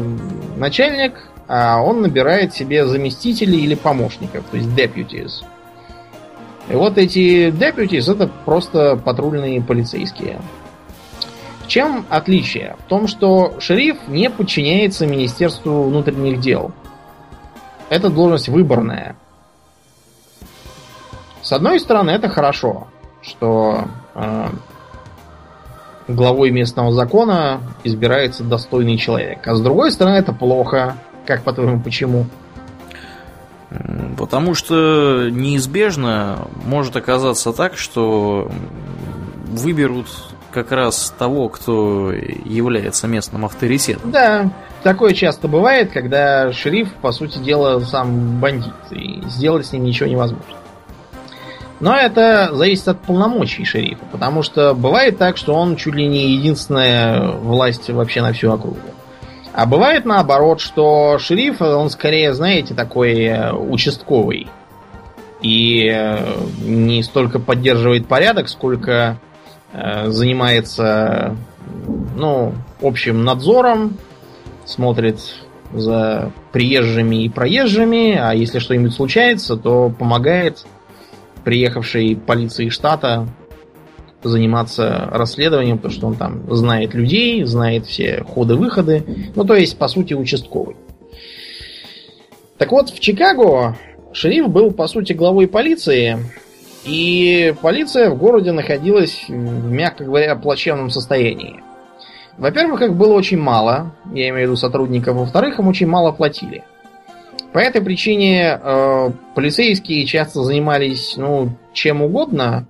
начальник, а он набирает себе заместителей или помощников, то есть deputies. И вот эти deputies это просто патрульные полицейские. Чем отличие? В том, что шериф не подчиняется Министерству внутренних дел. Это должность выборная. С одной стороны, это хорошо, что э, главой местного закона избирается достойный человек. А с другой стороны, это плохо. Как по-твоему, почему? Потому что неизбежно может оказаться так, что выберут как раз того, кто является местным авторитетом. Да, такое часто бывает, когда шериф, по сути дела, сам бандит, и сделать с ним ничего невозможно. Но это зависит от полномочий шерифа, потому что бывает так, что он чуть ли не единственная власть вообще на всю округу. А бывает наоборот, что шериф, он скорее, знаете, такой э, участковый. И э, не столько поддерживает порядок, сколько занимается, ну, общим надзором, смотрит за приезжими и проезжими, а если что-нибудь случается, то помогает приехавшей полиции штата заниматься расследованием, потому что он там знает людей, знает все ходы-выходы. Ну, то есть, по сути, участковый. Так вот, в Чикаго шериф был, по сути, главой полиции, и полиция в городе находилась, мягко говоря, в плачевном состоянии. Во-первых, их было очень мало, я имею в виду сотрудников, во-вторых, им очень мало платили. По этой причине э, полицейские часто занимались, ну, чем угодно,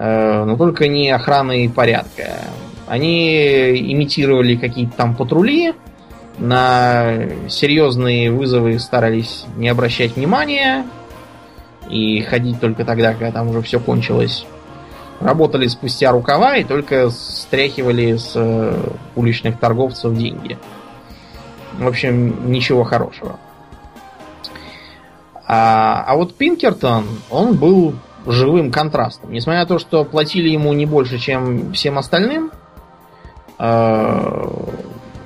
Э, но только не охраны порядка. Они имитировали какие-то там патрули, на серьезные вызовы старались не обращать внимания и ходить только тогда, когда там уже все кончилось. Работали спустя рукава и только стряхивали с э, уличных торговцев деньги. В общем, ничего хорошего. А, а вот Пинкертон, он был живым контрастом. Несмотря на то, что платили ему не больше, чем всем остальным, э,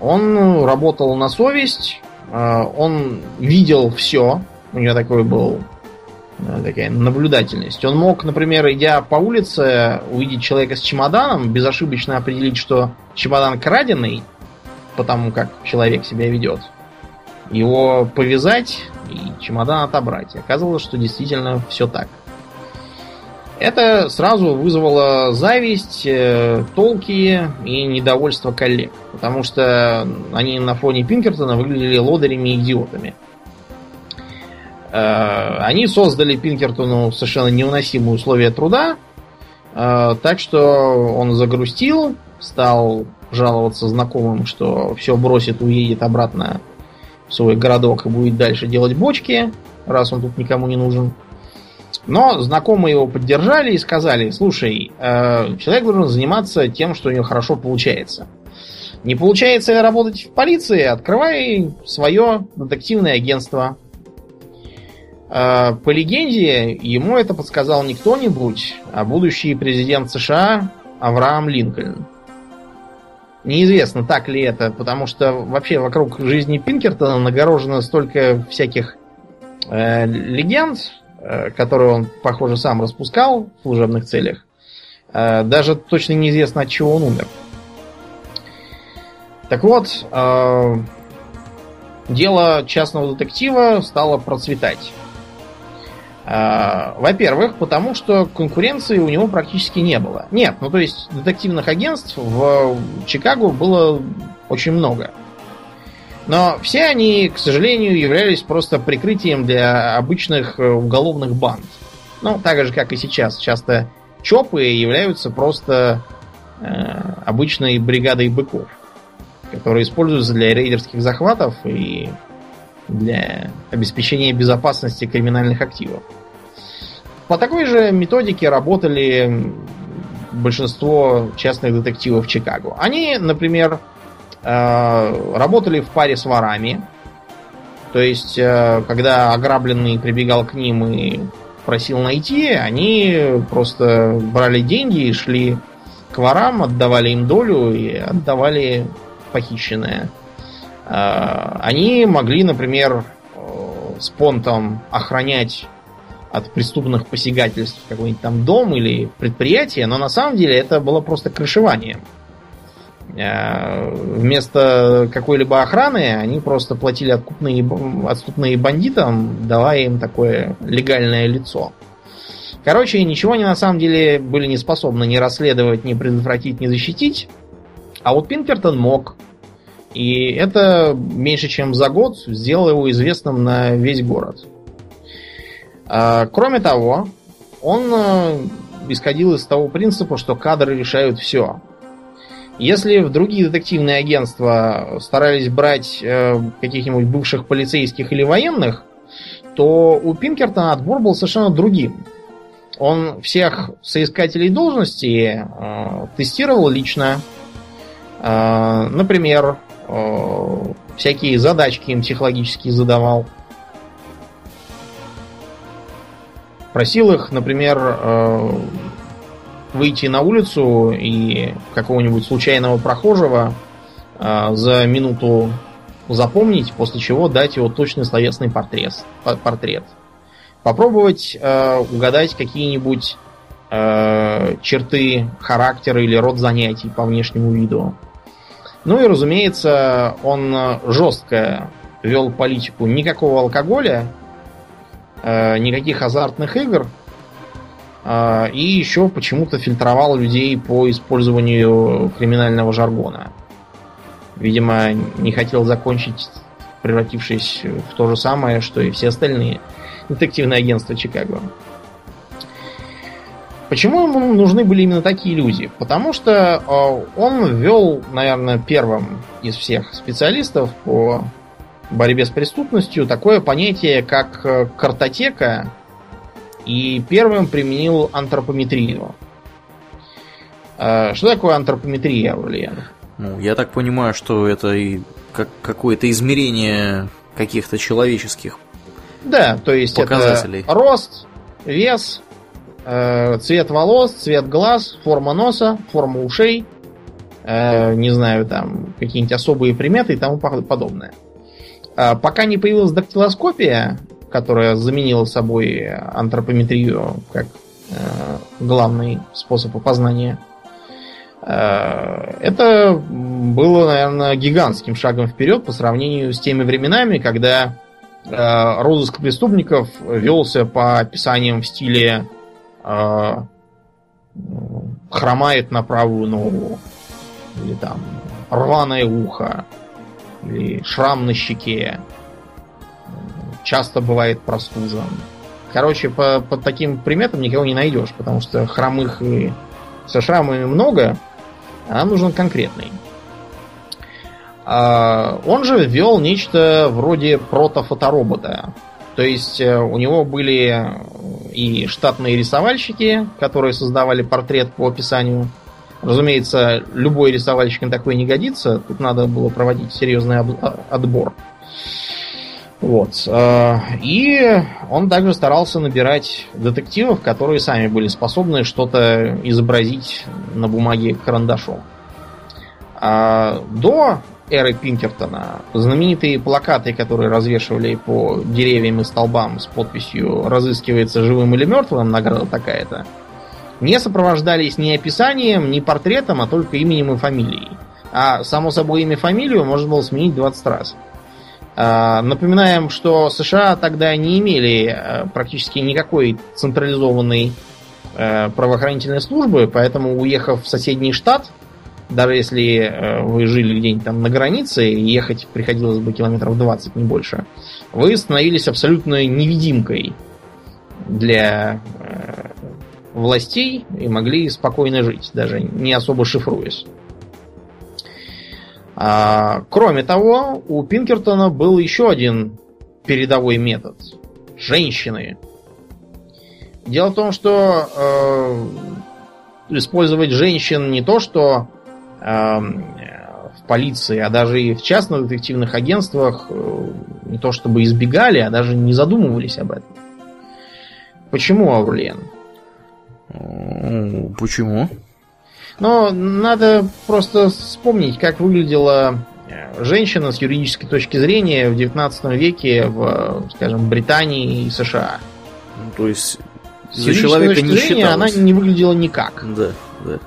он работал на совесть, э, он видел все, у него такой был такая наблюдательность. Он мог, например, идя по улице, увидеть человека с чемоданом, безошибочно определить, что чемодан краденый, потому как человек себя ведет, его повязать и чемодан отобрать. И оказывалось, что действительно все так. Это сразу вызвало зависть, э, толки и недовольство коллег. Потому что они на фоне Пинкертона выглядели лодырями и идиотами. Э, они создали Пинкертону совершенно невыносимые условия труда, э, так что он загрустил, стал жаловаться знакомым, что все бросит, уедет обратно в свой городок и будет дальше делать бочки, раз он тут никому не нужен. Но знакомые его поддержали и сказали, слушай, э, человек должен заниматься тем, что у него хорошо получается. Не получается работать в полиции, открывай свое детективное агентство. Э, по легенде, ему это подсказал не кто-нибудь, а будущий президент США Авраам Линкольн. Неизвестно, так ли это, потому что вообще вокруг жизни Пинкертона нагорожено столько всяких э, легенд, Э, которую он, похоже, сам распускал в служебных целях, э, даже точно неизвестно, от чего он умер. Так вот, э, дело частного детектива стало процветать. Во-первых, потому что конкуренции у него практически не было. Нет, ну то есть детективных агентств в Чикаго было очень много. Но все они, к сожалению, являлись просто прикрытием для обычных э, уголовных банд. Ну, так же, как и сейчас. Часто ЧОПы являются просто э, обычной бригадой быков, которые используются для рейдерских захватов и для обеспечения безопасности криминальных активов. По такой же методике работали большинство частных детективов Чикаго. Они, например, Э, работали в паре с ворами. То есть, э, когда ограбленный прибегал к ним и просил найти, они просто брали деньги и шли к ворам, отдавали им долю и отдавали похищенное. Э, они могли, например, с понтом охранять от преступных посягательств какой-нибудь там дом или предприятие, но на самом деле это было просто крышевание. Э, вместо какой-либо охраны они просто платили откупные, отступные бандитам, давая им такое легальное лицо. Короче, ничего они на самом деле были не способны ни расследовать, ни предотвратить, ни защитить. А вот Пинкертон мог. И это меньше чем за год сделало его известным на весь город. А, кроме того, он э, исходил из того принципа, что кадры решают все. Если в другие детективные агентства старались брать э, каких-нибудь бывших полицейских или военных, то у Пинкертона отбор был совершенно другим. Он всех соискателей должности э, тестировал лично. Э, например, всякие задачки им психологические задавал. Просил их, например, э, выйти на улицу и какого-нибудь случайного прохожего э, за минуту запомнить, после чего дать его точный словесный портрет. портрет. Попробовать э, угадать какие-нибудь э, черты характера или род занятий по внешнему виду. Ну и, разумеется, он жестко вел политику никакого алкоголя, э, никаких азартных игр – а, и еще почему-то фильтровал людей по использованию криминального жаргона. Видимо, не хотел закончить, превратившись в то же самое, что и все остальные детективные агентства Чикаго. Почему ему нужны были именно такие люди? Потому что а, он ввел, наверное, первым из всех специалистов по борьбе с преступностью такое понятие, как э, картотека и первым применил антропометрию. А, что такое антропометрия, Аурлиен? Ну, я так понимаю, что это и как какое-то измерение каких-то человеческих да, то есть показателей. это рост, вес, э, цвет волос, цвет глаз, форма носа, форма ушей, э, не знаю, там какие-нибудь особые приметы и тому подобное. А, пока не появилась дактилоскопия, которая заменила собой антропометрию как э, главный способ опознания. Э, это было, наверное, гигантским шагом вперед по сравнению с теми временами, когда э, розыск преступников велся по описаниям в стиле э, хромает на правую ногу, или там рваное ухо, или шрам на щеке, часто бывает простужен. Короче, по, по таким приметам никого не найдешь, потому что хромых и со шрамами много, а нам нужен конкретный. А, он же ввел нечто вроде протофоторобота. То есть э, у него были и штатные рисовальщики, которые создавали портрет по описанию. Разумеется, любой рисовальщик на такой не годится. Тут надо было проводить серьезный отбор. Вот. Э, и он также старался набирать детективов, которые сами были способны что-то изобразить на бумаге карандашом. А до эры Пинкертона знаменитые плакаты, которые развешивали по деревьям и столбам с подписью «Разыскивается живым или мертвым, награда такая-то», не сопровождались ни описанием, ни портретом, а только именем и фамилией. А само собой имя и фамилию можно было сменить 20 раз. А, напоминаем, что США тогда не имели э, практически никакой централизованной э, правоохранительной службы, поэтому, уехав в соседний штат, даже если э, вы жили где-нибудь там на границе, и ехать приходилось бы километров 20, не больше, вы становились абсолютно невидимкой для властей и могли спокойно жить, даже не особо шифруясь. А, кроме того, у Пинкертона был еще один передовой метод. Женщины. Дело в том, что э, использовать женщин не то, что э, в полиции, а даже и в частных детективных агентствах э, не то чтобы избегали, а даже не задумывались об этом. Почему, Аурлиен? Почему? Но надо просто вспомнить, как выглядела э, женщина с юридической точки зрения в 19 веке в, скажем, Британии и США. Ну, то есть с за человека не зрения она не выглядела никак. Да, да.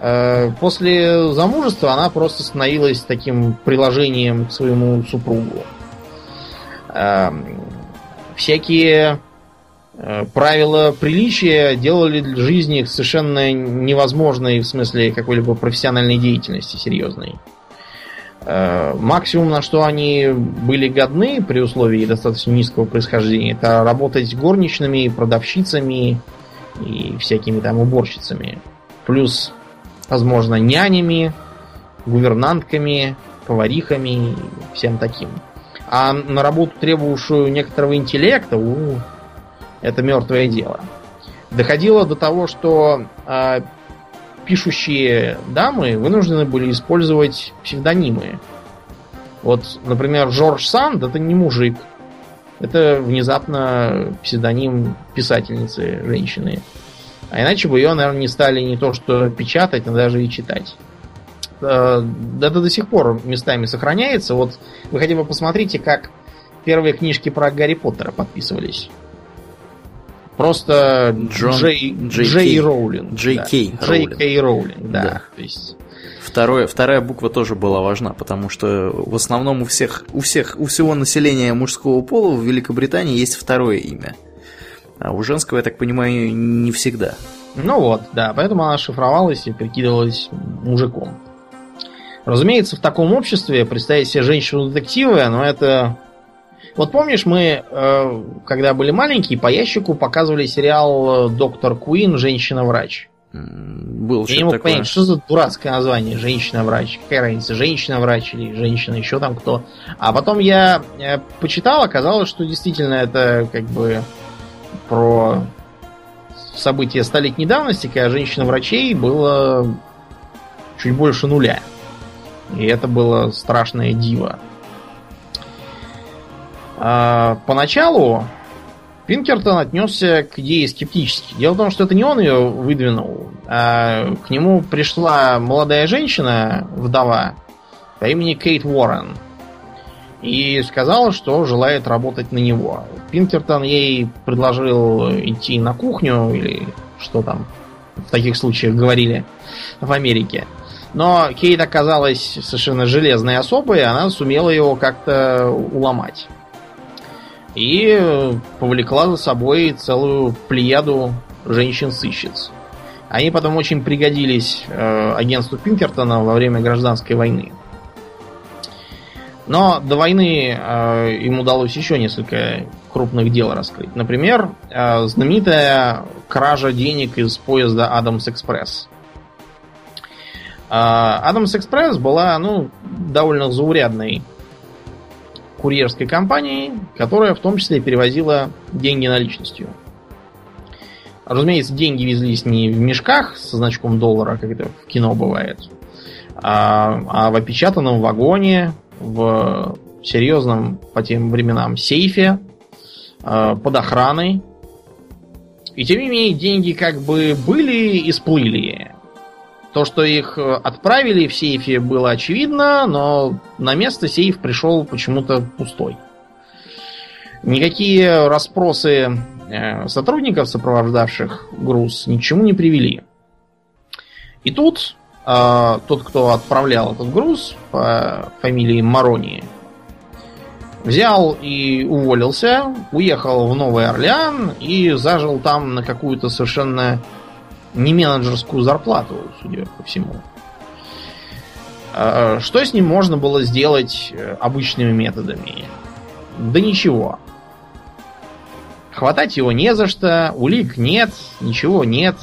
Э, после замужества она просто становилась таким приложением к своему супругу. Эм, всякие Э, правила приличия делали для жизни совершенно невозможной в смысле какой-либо профессиональной деятельности серьезной. Э, максимум, на что они были годны при условии достаточно низкого происхождения, это работать горничными, продавщицами и всякими там уборщицами. Плюс, возможно, нянями, гувернантками, поварихами, всем таким. А на работу, требующую некоторого интеллекта, у это мертвое дело. Доходило до того, что э, пишущие дамы вынуждены были использовать псевдонимы. Вот, например, Жорж Санд это не мужик. Это внезапно псевдоним писательницы, женщины. А иначе бы ее, наверное, не стали не то что печатать, но даже и читать. Это до сих пор местами сохраняется. Вот вы хотя бы посмотрите, как первые книжки про Гарри Поттера подписывались. Просто Джон, Джей, Джей, Джей Роулинг. Джей да. Кей Джей Кей Роулинг, да. да. То есть... Второе, вторая буква тоже была важна, потому что в основном у всех, у всех, у всего населения мужского пола в Великобритании есть второе имя. А у женского, я так понимаю, не всегда. Ну вот, да, поэтому она шифровалась и прикидывалась мужиком. Разумеется, в таком обществе представить себе женщину-детектива, но это вот помнишь, мы, э, когда были маленькие, по ящику показывали сериал э, «Доктор Куин. Женщина-врач». Был Я не мог такое. понять, что за дурацкое название «Женщина-врач». Какая разница, женщина-врач или женщина, еще там кто. А потом я э, почитал, оказалось, что действительно это как бы про события столетней давности, когда женщин-врачей было чуть больше нуля. И это было страшное диво. А, поначалу Пинкертон отнесся к идее скептически. Дело в том, что это не он ее выдвинул, а к нему пришла молодая женщина, вдова, по имени Кейт Уоррен. И сказала, что желает работать на него. Пинкертон ей предложил идти на кухню или что там в таких случаях говорили в Америке. Но Кейт оказалась совершенно железной особой, и она сумела его как-то уломать. И повлекла за собой целую плеяду женщин-сыщиц. Они потом очень пригодились э, агентству Пинкертона во время гражданской войны. Но до войны э, им удалось еще несколько крупных дел раскрыть. Например, э, знаменитая кража денег из поезда Адамс Экспресс. Адамс Экспресс была, ну, довольно заурядной курьерской компанией, которая в том числе перевозила деньги наличностью. Разумеется, деньги везлись не в мешках со значком доллара, как это в кино бывает, а, а в опечатанном вагоне, в серьезном по тем временам сейфе, а, под охраной. И тем не менее, деньги как бы были и сплыли. То, что их отправили в сейфе, было очевидно, но на место сейф пришел почему-то пустой. Никакие расспросы Э, сотрудников, сопровождавших груз, ни к чему не привели. И тут э, тот, кто отправлял этот груз по фамилии Марони, взял и уволился, уехал в Новый Орлеан и зажил там на какую-то совершенно не менеджерскую зарплату, судя по всему. Э, что с ним можно было сделать э, обычными методами? Да ничего. Хватать его не за что, улик нет, ничего нет.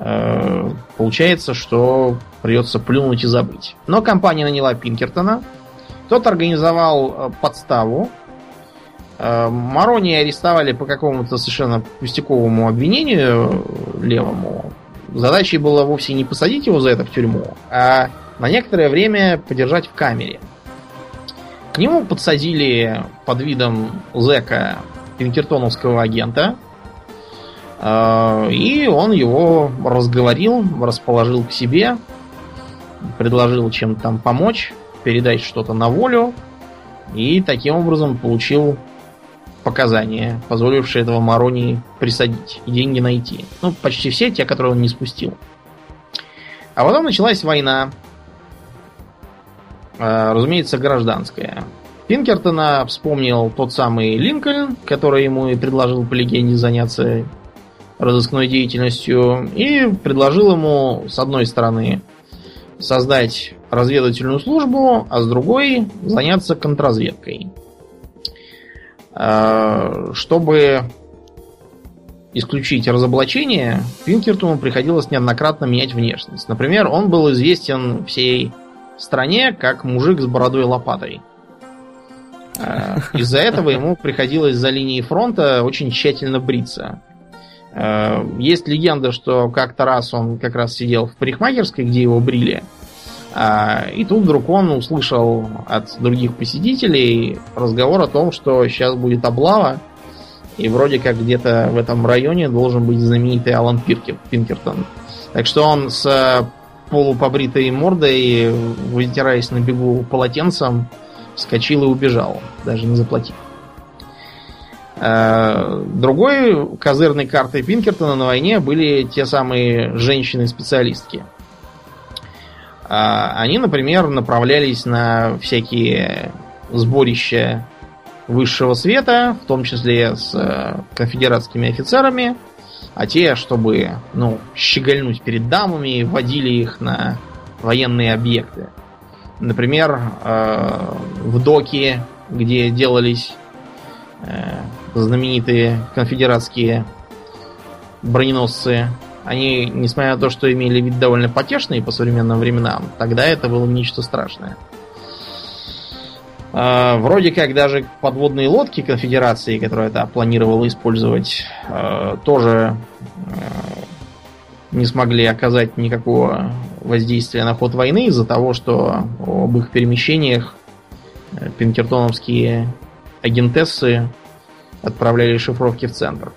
Э, получается, что придется плюнуть и забыть. Но компания наняла Пинкертона. Тот организовал э, подставу. Э, Марони арестовали по какому-то совершенно пустяковому обвинению левому. Задачей было вовсе не посадить его за это в тюрьму, а на некоторое время подержать в камере. К нему подсадили под видом зэка пинкертоновского агента. А, и он его разговорил, расположил к себе, предложил чем-то там помочь, передать что-то на волю. И таким образом получил показания, позволившие этого Марони присадить и деньги найти. Ну, почти все те, которые он не спустил. А потом началась война. А, разумеется, гражданская. Пинкертона вспомнил тот самый Линкольн, который ему и предложил по легенде заняться разыскной деятельностью, и предложил ему, с одной стороны, создать разведывательную службу, а с другой заняться контрразведкой. А, чтобы исключить разоблачение, Пинкертону приходилось неоднократно менять внешность. Например, он был известен всей стране как мужик с бородой лопатой. Э, из-за этого ему приходилось за линией фронта очень тщательно бриться. Э, есть легенда, что как-то раз он как раз сидел в парикмахерской, где его брили. Э, и тут вдруг он услышал от других посетителей разговор о том, что сейчас будет облава. И вроде как где-то в этом районе должен быть знаменитый Алан Пиркер, Пинкертон. Так что он с полупобритой мордой, вытираясь на бегу полотенцем, вскочил и убежал, даже не заплатив. Э, другой козырной картой Пинкертона на войне были те самые женщины-специалистки. Э, они, например, направлялись на всякие сборища высшего света, в том числе с э, конфедератскими офицерами, а те, чтобы ну, щегольнуть перед дамами, водили их на военные объекты. Например, в доке, где делались знаменитые конфедератские броненосцы, они, несмотря на то, что имели вид довольно потешный по современным временам, тогда это было нечто страшное. Э, вроде как даже подводные лодки конфедерации, которые это планировала использовать, тоже не смогли оказать никакого воздействия на ход войны из-за того, что об их перемещениях э, пинкертоновские агентессы отправляли шифровки в центр.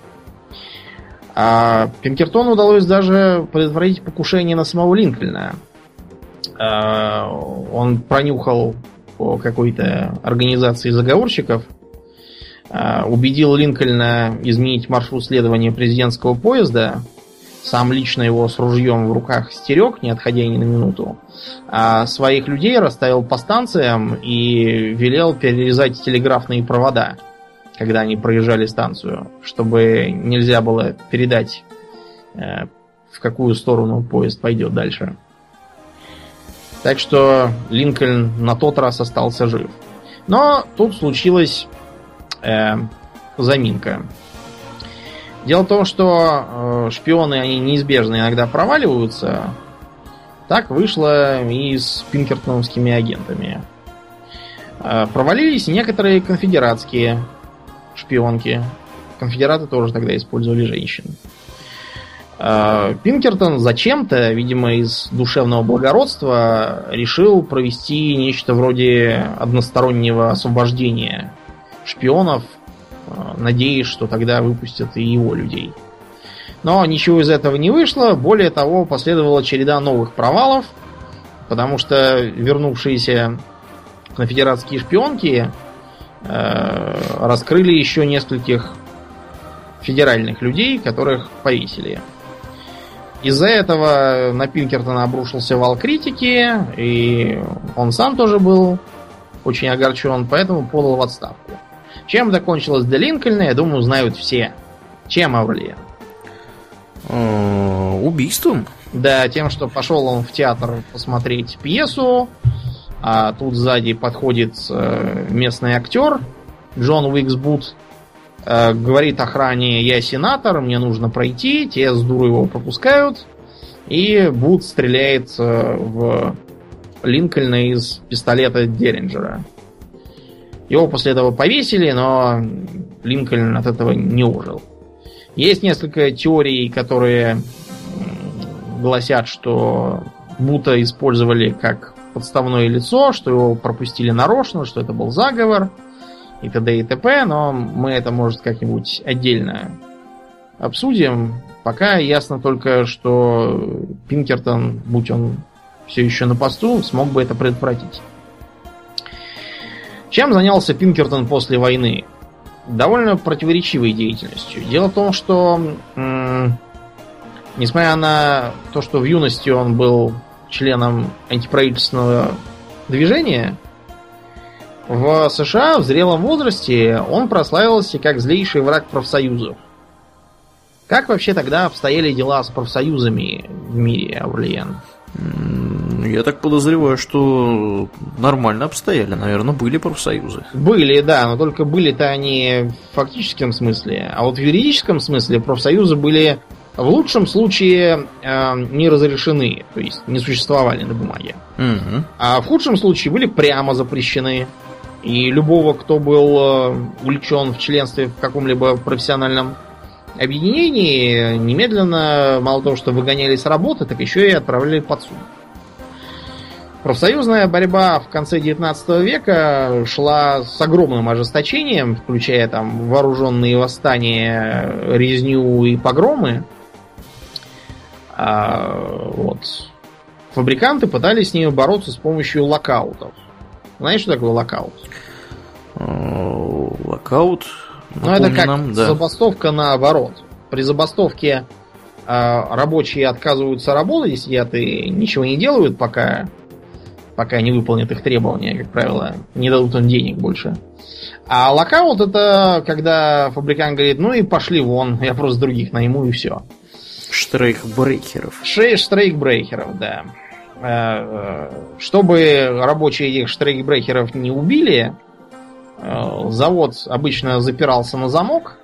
А Пинкертону удалось даже предотвратить покушение на самого Линкольна. А, он пронюхал по какой-то организации заговорщиков, а, убедил Линкольна изменить маршрут следования президентского поезда, сам лично его с ружьем в руках стерег, не отходя ни на минуту, а своих людей расставил по станциям и велел перерезать телеграфные провода, когда они проезжали станцию, чтобы нельзя было передать, э, в какую сторону поезд пойдет дальше. Так что Линкольн на тот раз остался жив. Но тут случилась э, заминка. Дело в том, что э, шпионы, они неизбежно иногда проваливаются. Так вышло и с пинкертоновскими агентами. Э, провалились некоторые конфедератские шпионки. Конфедераты тоже тогда использовали женщин. Э, Пинкертон зачем-то, видимо, из душевного благородства, решил провести нечто вроде одностороннего освобождения шпионов, надеясь, что тогда выпустят и его людей. Но ничего из этого не вышло. Более того, последовала череда новых провалов, потому что вернувшиеся конфедератские шпионки э, раскрыли еще нескольких федеральных людей, которых повесили. Из-за этого на Пинкертона обрушился вал критики, и он сам тоже был очень огорчен, поэтому подал в отставку. Чем закончилось для Линкольна, я думаю, знают все. Чем, Аурлиен? Э, убийством? Да, тем, что пошел он в театр посмотреть пьесу, а тут сзади подходит э, местный актер Джон Уиксбут, э, говорит охране, я сенатор, мне нужно пройти, те с дуру его пропускают, и Бут стреляет в Линкольна из пистолета Деринджера. Его после этого повесили, но Линкольн от этого не ужил. Есть несколько теорий, которые гласят, что Бута использовали как подставное лицо, что его пропустили нарочно, что это был заговор и т.д. и т.п., но мы это, может, как-нибудь отдельно обсудим. Пока ясно только, что Пинкертон, будь он все еще на посту, смог бы это предотвратить. Чем занялся Пинкертон после войны? Довольно противоречивой деятельностью. Дело в том, что несмотря на то, что в юности он был членом антиправительственного движения, в США в зрелом возрасте он прославился как злейший враг профсоюзов. Как вообще тогда обстояли дела с профсоюзами в мире, Аурлиен? Я так подозреваю, что нормально обстояли. Наверное, были профсоюзы. Были, да, но только были-то они в фактическом смысле. А вот в юридическом смысле профсоюзы были в лучшем случае э, не разрешены, то есть не существовали на бумаге. Угу. А в худшем случае были прямо запрещены. И любого, кто был э, увлечен в членстве в каком-либо профессиональном объединении, немедленно, мало того, что выгоняли с работы, так еще и отправляли под суд. Профсоюзная борьба в конце 19 века шла с огромным ожесточением, включая там вооруженные восстания, резню и погромы. А, вот. Фабриканты пытались с ними бороться с помощью локаутов. Знаешь, что такое локаут? Э, локаут? Ну, это как нам, да. забастовка наоборот. При забастовке э, рабочие отказываются работать, сидят и ничего не делают, пока пока не выполнят их требования, как правило, не дадут им денег больше. А локаут это когда фабрикант говорит, ну и пошли вон, я просто других найму и все. Штрейкбрейкеров. Штрейкбрейкеров, да. Э, э, чтобы рабочие этих штрейкбрейкеров не убили, завод обычно запирался на замок,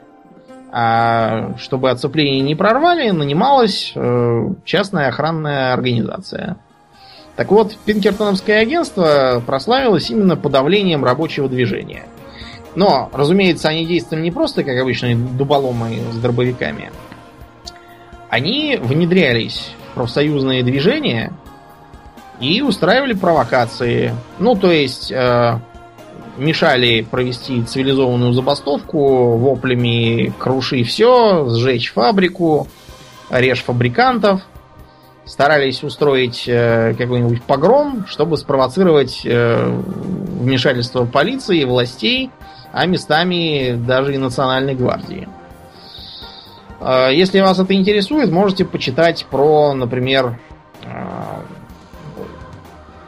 а чтобы оцепление не прорвали, нанималась частная охранная организация – так вот, Пинкертоновское агентство прославилось именно подавлением рабочего движения. Но, разумеется, они действовали не просто, как обычные дуболомы с дробовиками. Они внедрялись в профсоюзные движения и устраивали провокации. Ну, то есть, э, мешали провести цивилизованную забастовку воплями «круши все», «сжечь фабрику», «режь фабрикантов». старались устроить э, какой-нибудь погром, чтобы спровоцировать э, вмешательство полиции, властей, а местами даже и национальной гвардии. Э, если вас это интересует, можете почитать про, например, э,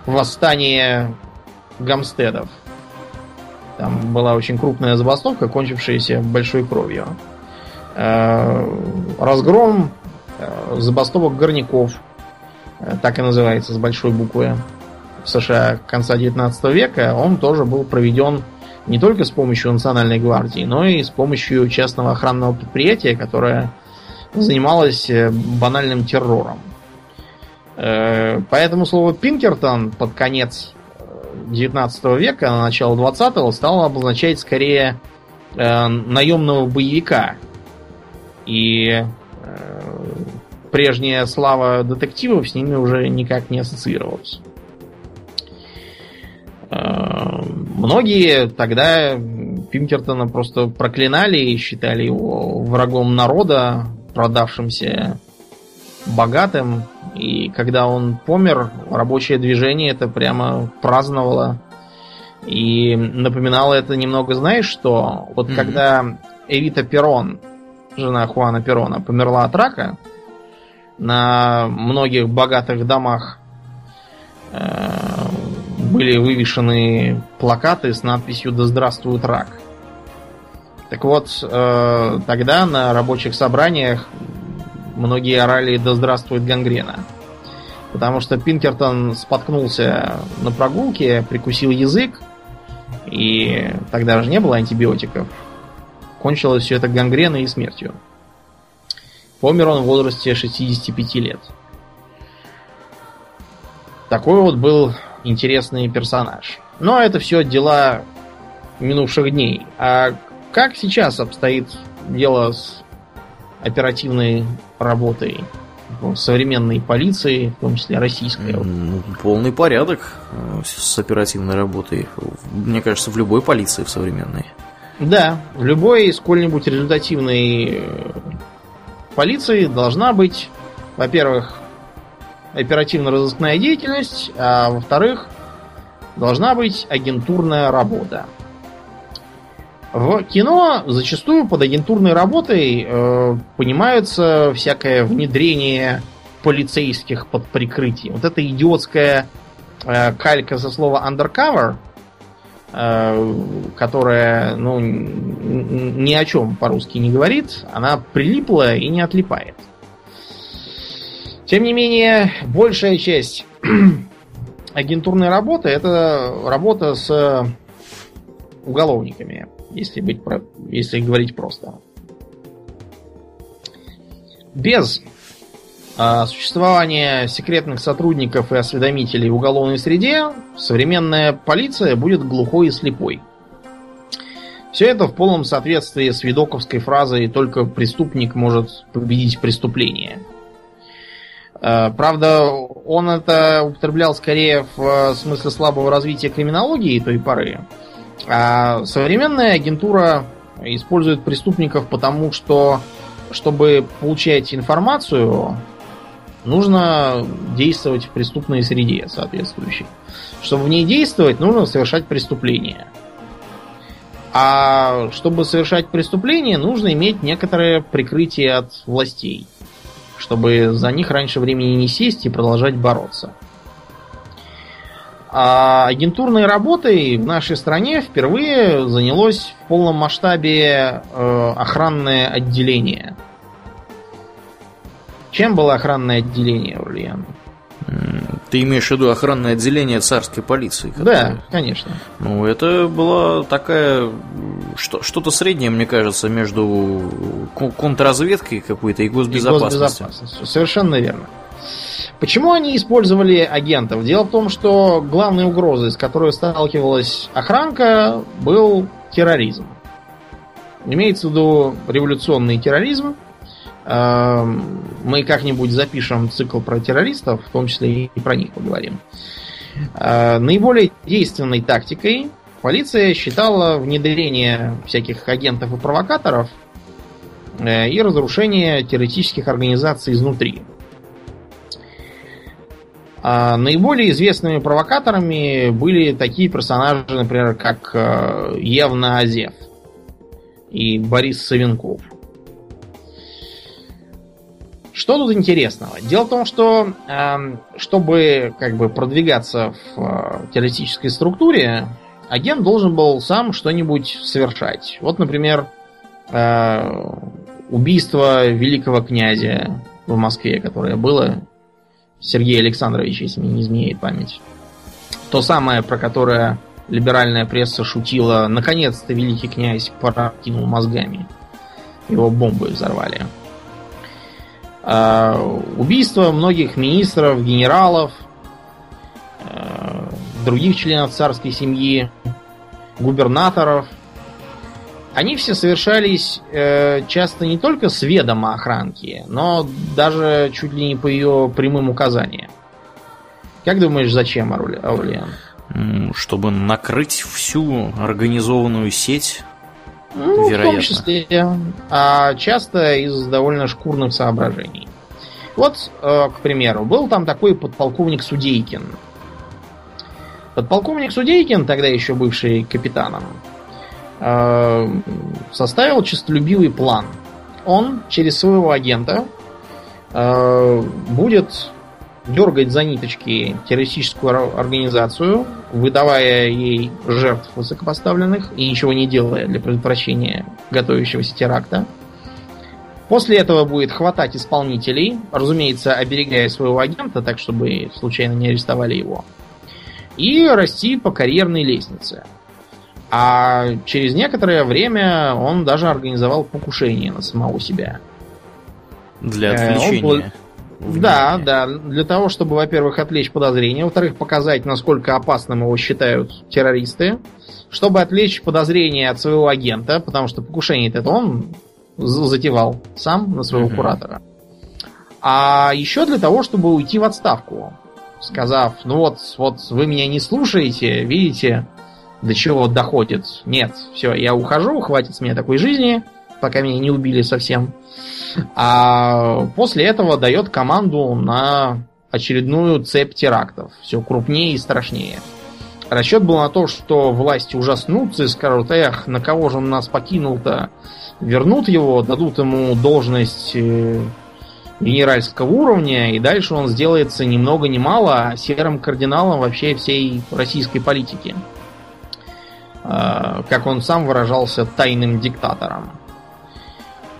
восстание гамстедов. Там была очень крупная забастовка, кончившаяся большой кровью. Э, разгром э, забастовок горняков, э, так и называется с большой буквы, в США конца 19 века, он тоже был проведен не только с помощью Национальной гвардии, но и с помощью частного охранного предприятия, которое занималось банальным террором. Поэтому слово Пинкертон под конец 19 века, на начало 20-го стало обозначать скорее наемного боевика, и э, прежняя слава детективов с ними уже никак не ассоциировалась. Э, многие тогда Пинкертона просто проклинали и считали его врагом народа, продавшимся богатым. И когда он помер, рабочее движение это прямо праздновало. И напоминало это немного, знаешь, что вот mm-hmm. когда Эвита Перрон жена Хуана Перона, померла от рака, на многих богатых домах э, были вывешены плакаты с надписью «Да здравствует рак». Так вот, э, тогда на рабочих собраниях многие орали «Да здравствует гангрена». Потому что Пинкертон споткнулся на прогулке, прикусил язык, и тогда же не было антибиотиков. Кончилось все это гангреной и смертью. Помер он в возрасте 65 лет. Такой вот был интересный персонаж. Но это все дела минувших дней. А как сейчас обстоит дело с оперативной работой современной полиции, в том числе российской? Ну, полный порядок э, с оперативной работой. Мне кажется, в любой полиции в современной. Да, в любой сколь-нибудь результативной э, полиции должна быть, во-первых, оперативно-розыскная деятельность, а во-вторых, должна быть агентурная работа. В кино зачастую под агентурной работой э, понимаются всякое внедрение полицейских под прикрытием. Вот эта идиотская э, калька со слова undercover – Э, которая ну, ни о чем по-русски не говорит, она прилипла и не отлипает. Тем не менее, большая часть агентурной работы это работа с уголовниками, если, быть, если говорить просто. Без а существование секретных сотрудников и осведомителей в уголовной среде современная полиция будет глухой и слепой. Все это в полном соответствии с видоковской фразой «только преступник может победить преступление». А, правда, он это употреблял скорее в смысле слабого развития криминологии той поры. А современная агентура использует преступников потому, что чтобы получать информацию нужно действовать в преступной среде соответствующей. Чтобы в ней действовать, нужно совершать преступление. А чтобы совершать преступление, нужно иметь некоторое прикрытие от властей, чтобы за них раньше времени не сесть и продолжать бороться. А агентурной работой в нашей стране впервые занялось в полном масштабе э, охранное отделение – чем было охранное отделение, Ульян? Ты имеешь в виду охранное отделение царской полиции? Которое... Да, конечно. Ну, это была такая что, что-то среднее, мне кажется, между контрразведкой какой-то и госбезопасностью. и госбезопасностью. Совершенно верно. Почему они использовали агентов? Дело в том, что главной угрозой, с которой сталкивалась охранка, был терроризм. Имеется в виду революционный терроризм, Эм, мы как-нибудь запишем цикл про террористов, в том числе и про них поговорим. Э, наиболее действенной тактикой полиция считала внедрение всяких агентов и провокаторов э, и разрушение террористических организаций изнутри. А наиболее известными провокаторами были такие персонажи, например, как э, Евна Азев и Борис Савенков. Что тут интересного? Дело в том, что э, чтобы как бы продвигаться в э, террористической структуре, агент должен был сам что-нибудь совершать. Вот, например, э, убийство великого князя в Москве, которое было Сергея Александровича, если не изменяет память. То самое, про которое либеральная пресса шутила, наконец-то великий князь прокинул мозгами. Его бомбы взорвали. Э, убийство многих министров, генералов, э, других членов царской семьи, губернаторов. Они все совершались э, часто не только с ведома охранки, но даже чуть ли не по ее прямым указаниям. Как думаешь, зачем, Аурлиан? Чтобы накрыть всю организованную сеть ну, Вероятно. в том числе. А часто из довольно шкурных соображений. Вот, э, к примеру, был там такой подполковник Судейкин. Подполковник Судейкин, тогда еще бывший капитаном, составил честолюбивый план. Он через своего агента э, будет дергать за ниточки террористическую организацию, выдавая ей жертв высокопоставленных и ничего не делая для предотвращения готовящегося теракта. После этого будет хватать исполнителей, разумеется, оберегая своего агента, так чтобы случайно не арестовали его, и расти по карьерной лестнице. А через некоторое время он даже организовал покушение на самого себя. Для э, отвлечения. Да, да. Для того, чтобы, во-первых, отвлечь подозрения, во-вторых, показать, насколько опасным его считают террористы, чтобы отвлечь подозрения от своего агента, потому что покушение это он затевал сам на своего mm-hmm. куратора. А еще для того, чтобы уйти в отставку, сказав, ну вот, вот вы меня не слушаете, видите, до чего доходит. Нет, все, я ухожу, хватит с меня такой жизни, пока меня не убили совсем. А после этого дает команду на очередную цепь терактов. Все крупнее и страшнее. Расчет был на то, что власти ужаснутся и скажут, эх, на кого же он нас покинул-то? Вернут его, дадут ему должность э, генеральского уровня, и дальше он сделается ни много ни мало серым кардиналом вообще всей российской политики. А, как он сам выражался, тайным диктатором.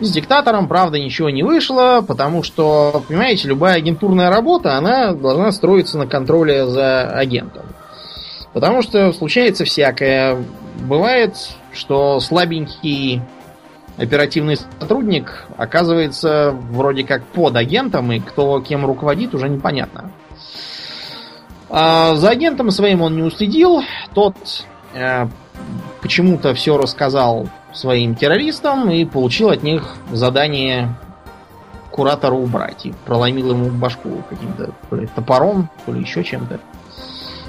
С диктатором, правда, ничего не вышло, потому что, понимаете, любая агентурная работа, она должна строиться на контроле за агентом. Потому что случается всякое. Бывает, что слабенький оперативный сотрудник оказывается вроде как под агентом, и кто кем руководит, уже непонятно. А за агентом своим он не уследил. Тот э, почему-то все рассказал своим террористам и получил от них задание куратора убрать. И проломил ему башку каким-то то ли топором, то ли еще чем-то.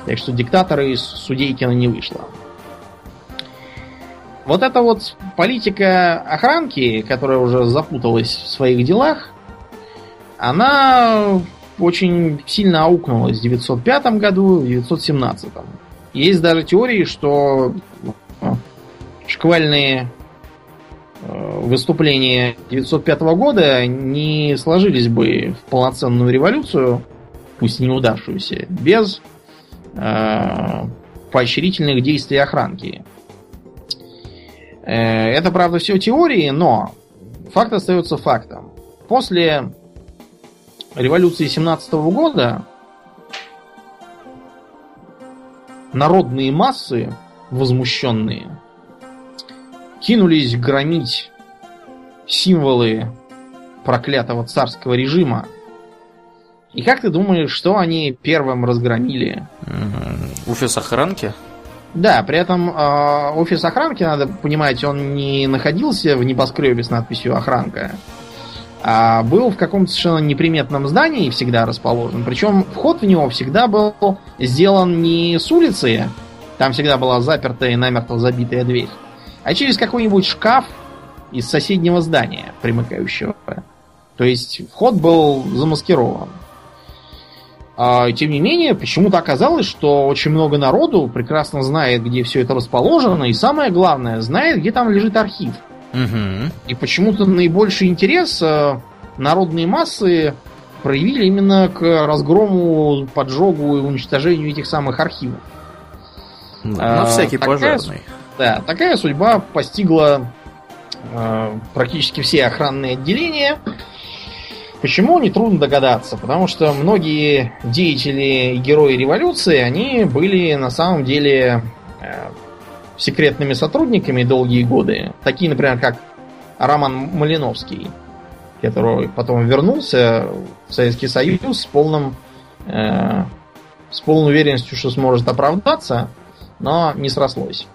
Так что диктатора из Судейкина не вышло. Вот эта вот политика охранки, которая уже запуталась в своих делах, она очень сильно аукнулась в 905 году, в 917. Есть даже теории, что шквальные э, выступления 905 года не сложились бы в полноценную революцию, пусть неудавшуюся, без э, поощрительных действий охранки. Э, это, правда, все теории, но факт остается фактом. После революции 17 года народные массы, возмущенные, кинулись громить символы проклятого царского режима. И как ты думаешь, что они первым разгромили? Офис охранки? Да, при этом э, офис охранки, надо понимать, он не находился в небоскребе с надписью охранка, а был в каком-то совершенно неприметном здании всегда расположен. Причем вход в него всегда был сделан не с улицы, там всегда была запертая и намертво забитая дверь, а через какой-нибудь шкаф из соседнего здания, примыкающего. То есть вход был замаскирован. А, тем не менее, почему-то оказалось, что очень много народу прекрасно знает, где все это расположено, и самое главное, знает, где там лежит архив. Угу. И почему-то наибольший интерес э, народные массы проявили именно к разгрому, поджогу и уничтожению этих самых архивов. На А, всякий такая пожарный. Да, такая судьба постигла э, практически все охранные отделения. Почему, нетрудно догадаться. Потому что многие деятели и герои революции, они были на самом деле э, секретными сотрудниками долгие годы. Такие, например, как Роман Малиновский, который потом вернулся в Советский Союз с полным э, с полной уверенностью, что сможет оправдаться, но не срослось.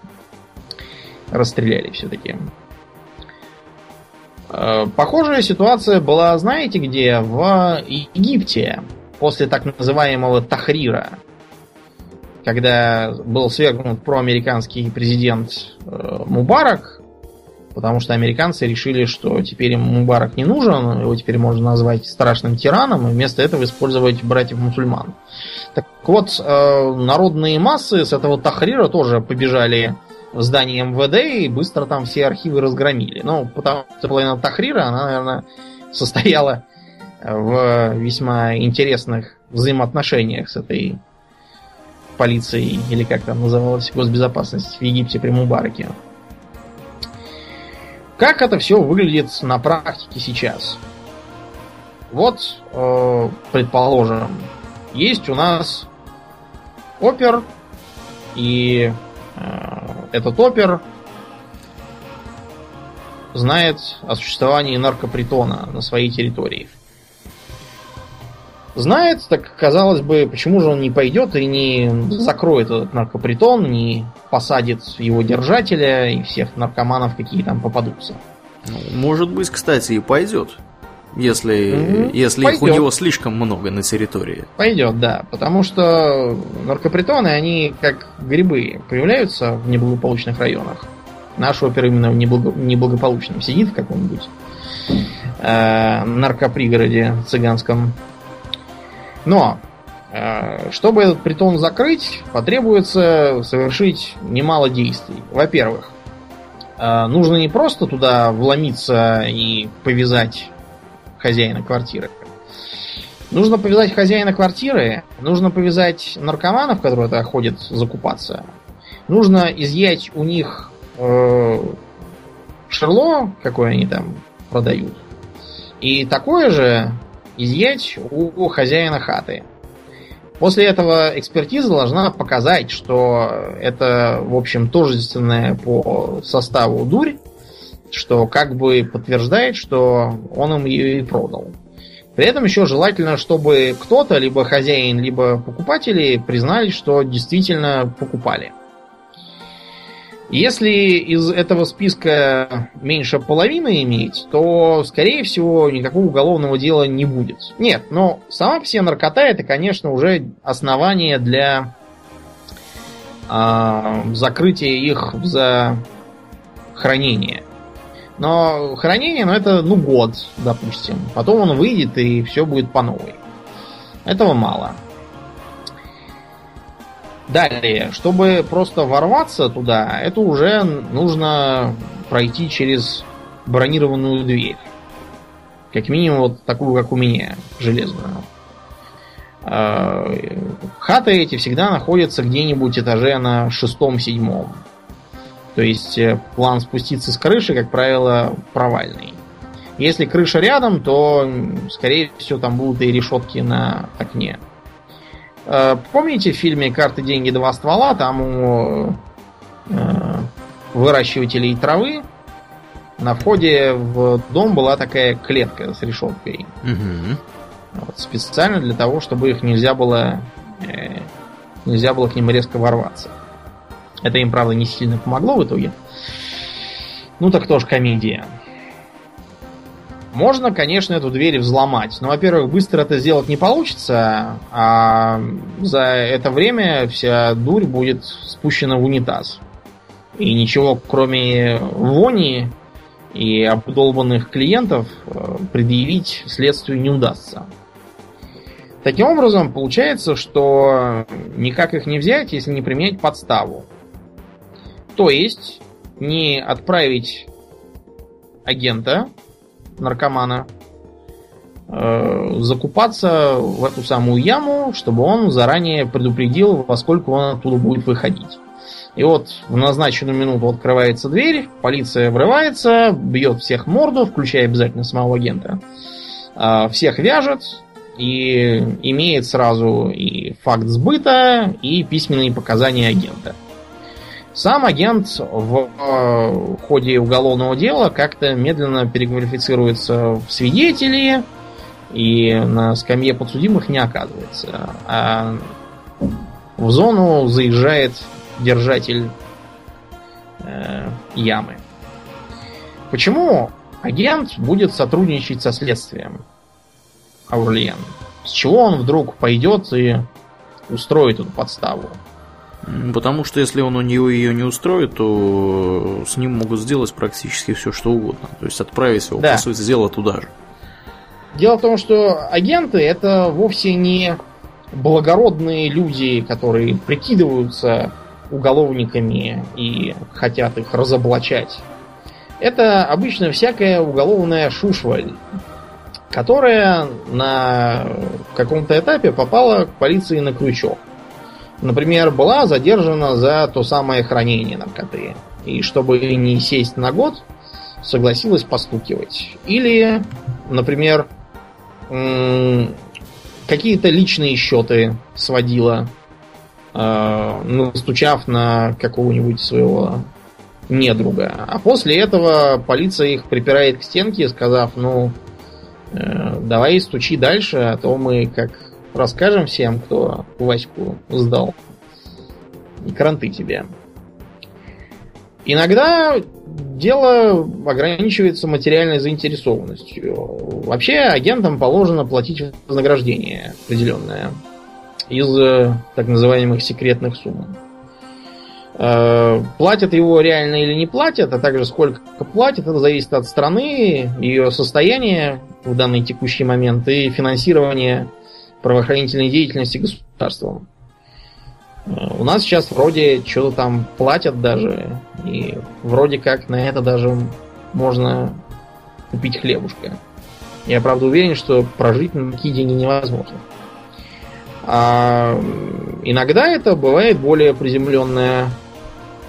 Расстреляли все-таки. Э, Похожая ситуация была, знаете где? В Египте. После так называемого Тахрира. Когда был свергнут проамериканский президент э, Мубарак, потому что американцы решили, что теперь им Мубарак не нужен, его теперь можно назвать страшным тираном, и вместо этого использовать братьев-мусульман. Так вот, э, народные массы с этого Тахрира тоже побежали в здание МВД и быстро там все архивы разгромили. Ну, потому что половина Тахрира, она, наверное, состояла в весьма интересных взаимоотношениях с этой полицией, или как там называлась, госбезопасность в Египте при Мубараке. Как это все выглядит на практике сейчас? Вот, э, предположим, есть у нас опер, и э, этот опер знает о существовании наркопритона на своей территории. Знает, так казалось бы, почему же он не пойдет и не закроет этот наркопритон, не посадит его держателя и всех наркоманов, какие там попадутся. Ну, может быть, кстати, и пойдет. Если, Мгм, если их у пойдет. него слишком много на территории. Пойдет, да. Потому что наркопритоны, они как грибы появляются в неблагополучных районах. Наш опер именно в неблаго- неблагополучном сидит в каком-нибудь э, наркопригороде цыганском. Но, э, чтобы этот притон закрыть, потребуется совершить немало действий. Во-первых, э, нужно не просто туда вломиться и повязать хозяина квартиры. Нужно повязать хозяина квартиры, нужно повязать наркоманов, которые туда ходят закупаться. Нужно изъять у них э, шерло, какое они там продают. И такое же изъять у, хозяина хаты. После этого экспертиза должна показать, что это, в общем, тождественная по составу дурь, что как бы подтверждает, что он им ее и продал. При этом еще желательно, чтобы кто-то, либо хозяин, либо покупатели, признали, что действительно покупали. Если из этого списка меньше половины иметь, то, скорее всего, никакого уголовного дела не будет. Нет, но сама по себе наркота это, конечно, уже основание для а, закрытия их за хранение. Но хранение, ну это, ну, год, допустим. Потом он выйдет и все будет по новой. Этого мало. Далее, чтобы просто ворваться туда, это уже нужно пройти через бронированную дверь. Как минимум вот такую, как у меня, железную. Э, Хаты эти всегда находятся где-нибудь этаже на шестом-седьмом. То есть э, план спуститься с крыши, как правило, провальный. Если крыша рядом, то, скорее всего, там будут и решетки на окне. Э, Помните в фильме «Карты, деньги, два ствола»? Там у э, выращивателей травы на входе в дом была такая клетка с решеткой. Мгм. Вот, специально для того, чтобы их нельзя было э, нельзя было к ним резко ворваться. Это им, правда, не сильно помогло в итоге. Ну так тоже комедия. Можно, конечно, эту дверь взломать. Но, во-первых, быстро это сделать не получится, а за это время вся дурь будет спущена в унитаз. И ничего, кроме вони и обдолбанных клиентов, э, предъявить следствию не удастся. Таким образом, получается, что никак их не взять, если не применять подставу. То есть, не отправить агента, наркомана, э, закупаться в эту самую яму, чтобы он заранее предупредил, во сколько он оттуда будет выходить. И вот в назначенную минуту открывается дверь, полиция врывается, бьет всех морду, включая обязательно самого агента. Э, всех вяжет, и имеет сразу и факт сбыта, и письменные показания агента. Сам агент в э, ходе уголовного дела как-то медленно переквалифицируется в свидетели и на скамье подсудимых не оказывается. А в зону заезжает держатель э, ямы. Почему агент будет сотрудничать со следствием? Аурлиен. С чего он вдруг пойдет и устроит эту подставу? Потому что если он у него ее не устроит, то с ним могут сделать практически все, что угодно. То есть отправить его, да. по сути дела, туда же. Дело в том, что агенты это вовсе не благородные люди, которые прикидываются уголовниками и хотят их разоблачать. Это обычно всякая уголовная шушваль, которая на каком-то этапе попала к полиции на крючок. Например, была задержана за то самое хранение наркоты. И чтобы не сесть на год, согласилась постукивать. Или, например, какие-то личные счеты сводила, э, настучав на какого-нибудь своего недруга. А после этого полиция их припирает к стенке, сказав, ну, Э, давай стучи дальше, а то мы как расскажем всем, кто Ваську сдал. И кранты тебе. Иногда дело ограничивается материальной заинтересованностью. Вообще агентам положено платить вознаграждение определенное из э, так называемых секретных сумм. Э, платят его реально или не платят, а также сколько платят, это зависит от страны, ее состояния в данный текущий момент и финансирования правоохранительной деятельности государством. Э, у нас сейчас вроде что-то там платят даже, и вроде как на это даже можно купить хлебушка. Я правда уверен, что прожить на такие деньги невозможно. А иногда это бывает более приземленная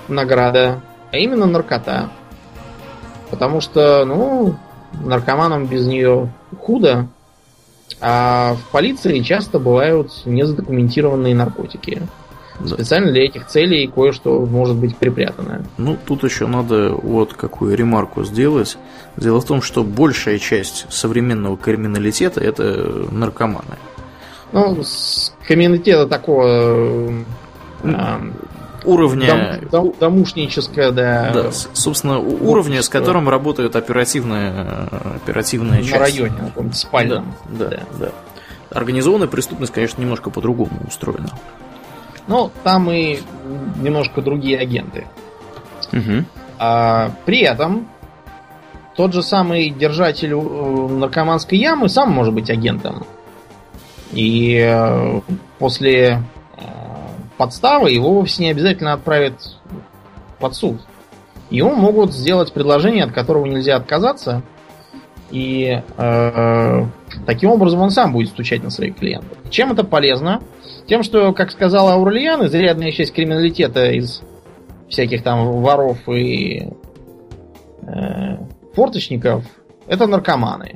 награда, а именно наркота. Потому что, ну, наркоманам без нее худо, а в полиции часто бывают незадокументированные наркотики. Да. Специально для этих целей кое-что может быть припрятано. Ну, тут еще надо вот какую ремарку сделать. Дело в том, что большая часть современного криминалитета это наркоманы. Ну, криминалитета такого уровня... Дом, дом, домушническое, да. Да, собственно, уровня, с которым работают оперативные, оперативные части. На районе, на каком-то спальном. Да, да, да. да. Организованная преступность, конечно, немножко по-другому устроена. Ну, там и немножко другие агенты. Угу. А, при этом тот же самый держатель э, наркоманской ямы сам может быть агентом. И э, после подставы, его вовсе не обязательно отправят под суд. Ему могут сделать предложение, от которого нельзя отказаться, и э, таким образом он сам будет стучать на своих клиентов. Чем это полезно? Тем, что, как сказала Аурлиан, изрядная часть криминалитета из всяких там воров и э, форточников это наркоманы.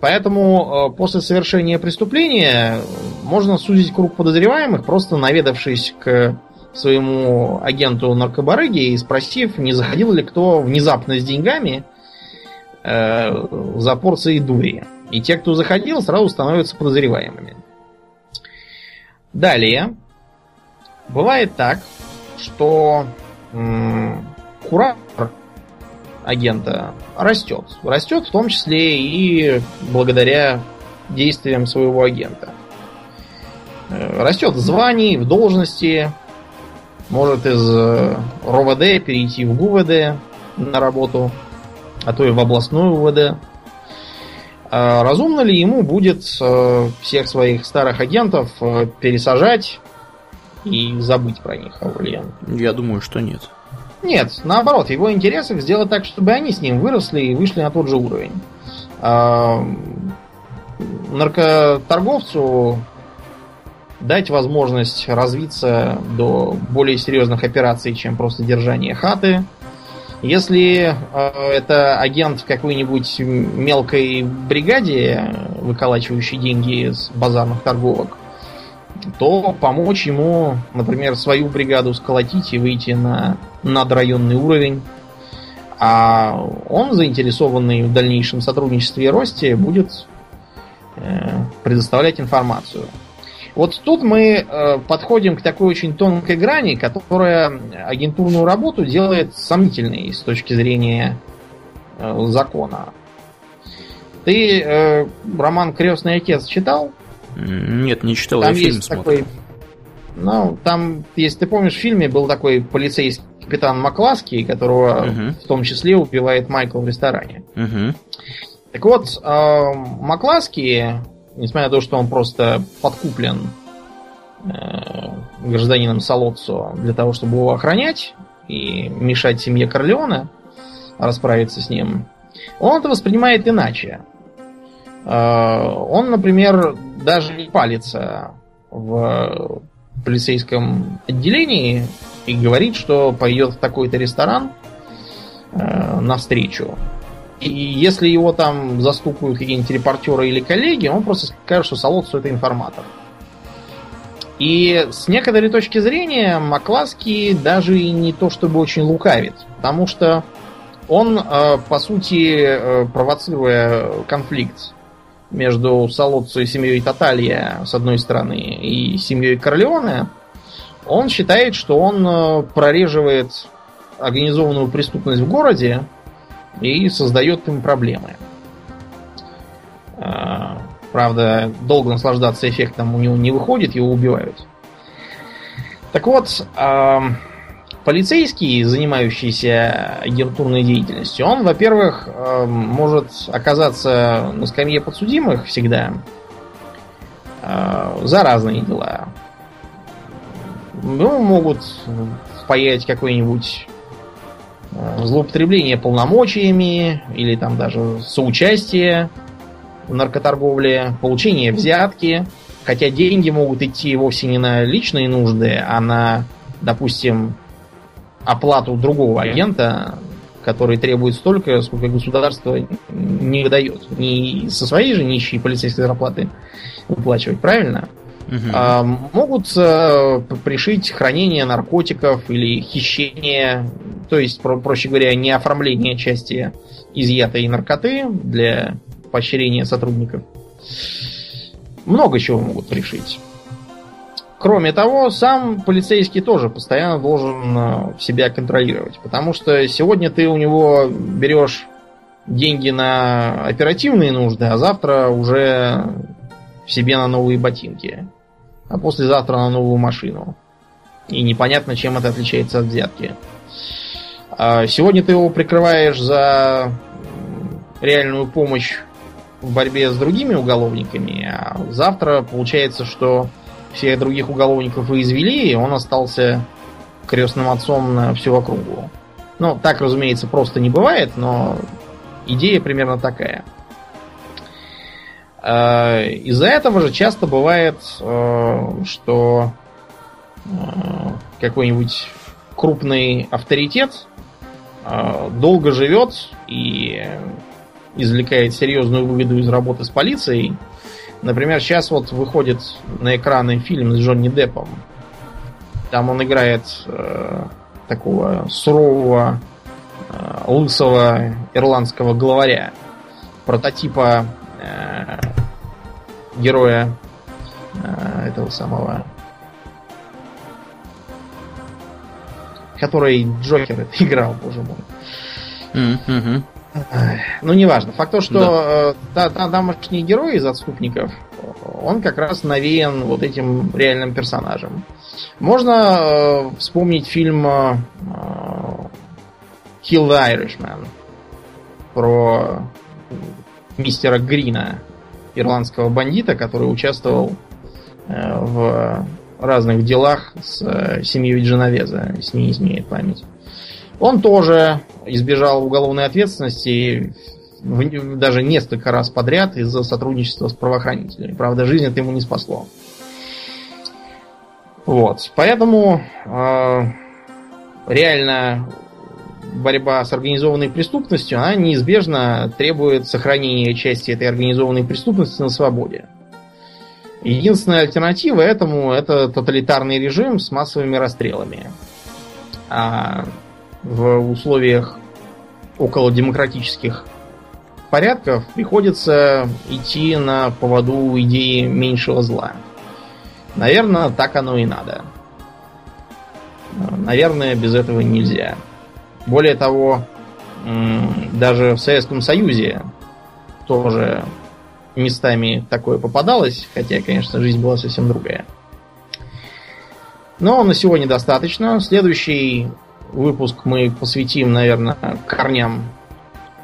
Поэтому э, после совершения преступления можно сузить круг подозреваемых, просто наведавшись к своему агенту наркобарыги и спросив, не заходил ли кто внезапно с деньгами э, за порцией дури. И те, кто заходил, сразу становятся подозреваемыми. Далее. Бывает так, что м- куратор агента растет. Растет в том числе и благодаря действиям своего агента. Э, растет в звании, в должности, может из э, РОВД перейти в ГУВД на работу, а то и в областную УВД. А разумно ли ему будет э, всех своих старых агентов пересажать и забыть про них, Аурлиен? Я думаю, что нет. Нет, наоборот, его интересах сделать так, чтобы они с ним выросли и вышли на тот же уровень. А, наркоторговцу дать возможность развиться до более серьезных операций, чем просто держание хаты. Если э, это агент в какой-нибудь мелкой бригаде, выколачивающей деньги с базарных торговок, то помочь ему, например, свою бригаду сколотить и выйти на надрайонный уровень. А он, заинтересованный в дальнейшем сотрудничестве и росте, будет э, предоставлять информацию. Вот тут мы э, подходим к такой очень тонкой грани, которая агентурную работу делает сомнительной с точки зрения э, закона. Ты э, роман Крестный отец читал? Нет, не читал, там я фильм есть такой. Ну, там, если ты помнишь, в фильме был такой полицейский капитан Макласки, которого Мгм. в том числе убивает Майкл в ресторане. Угу. Так вот, э, Макласки, несмотря на то, что он просто подкуплен э, гражданином Солоццо для того, чтобы его охранять и мешать семье Корлеона расправиться с ним, он это воспринимает иначе. Э, он, например, даже не палится в полицейском отделении и говорит, что пойдет в такой-то ресторан э, навстречу. И если его там застукают какие-нибудь репортеры или коллеги, он просто скажет, что Солоццо это информатор. И с некоторой точки зрения Макласки даже и не то чтобы очень лукавит, потому что он, э, по сути, провоцируя конфликт между Солоццо и семьей Таталья с одной стороны и семьей Корлеоне, он считает, что он э, прореживает организованную преступность в городе и создает им проблемы. А, Правда, долго наслаждаться эффектом у него не выходит, его убивают. Так вот, ам, полицейский, занимающийся агентурной деятельностью, он, во-первых, ам, может оказаться на скамье подсудимых всегда а, за разные дела. Ну, могут впаять какой-нибудь э, злоупотребление полномочиями или там даже соучастие в наркоторговле, получение взятки, хотя деньги могут идти вовсе не на личные нужды, а на, допустим, оплату другого агента, который требует столько, сколько государство не выдает. Не со своей же нищей полицейской зарплаты выплачивать, правильно? Мгм. А, могут п- пришить хранение наркотиков или хищение, то есть, про- проще говоря, не оформление части изъятой наркоты для поощрения сотрудников. Много чего могут пришить. Кроме того, сам полицейский тоже постоянно должен э, себя контролировать, потому что сегодня ты у него берешь деньги на оперативные нужды, а завтра уже себе на новые ботинки, а послезавтра на новую машину. И непонятно, чем это отличается от взятки. А Сегодня ты его прикрываешь за реальную помощь в борьбе с другими уголовниками, а завтра получается, что всех других уголовников вы извели, и он остался крестным отцом на всю округу. Ну, так, разумеется, просто не бывает, но идея примерно такая. Э, Из-за этого же часто бывает, э, что э, какой-нибудь крупный авторитет долго живет и извлекает серьезную выгоду из работы с полицией. Например, сейчас вот выходит на экраны фильм с Джонни Деппом. Там он играет э, такого сурового, э, лысого ирландского главаря. Прототипа э, героя э, этого самого который Джокер играл, боже мой. Ай, Ну, неважно. Факт то, что э, та, та- тамошний герой из отступников, он как раз навеян вот этим реальным персонажем. Можно э, вспомнить фильм э, Kill the Irishman про мистера Грина, ирландского бандита, который участвовал э, в разных делах с э, семьей Дженовеза, если не изменяет память. Он тоже избежал уголовной ответственности даже несколько раз подряд из-за сотрудничества с правоохранителями. Правда, жизнь это ему не спасло. Вот. Поэтому э, реально борьба с организованной преступностью, она неизбежно требует сохранения части этой организованной преступности на свободе. Единственная альтернатива этому это тоталитарный режим с массовыми расстрелами. А в условиях около демократических порядков приходится идти на поводу идеи меньшего зла. Наверное, так оно и надо. Наверное, без этого нельзя. Более того, даже в Советском Союзе тоже местами такое попадалось, хотя, конечно, жизнь была совсем другая. Но на сегодня достаточно. Следующий выпуск мы посвятим, наверное, корням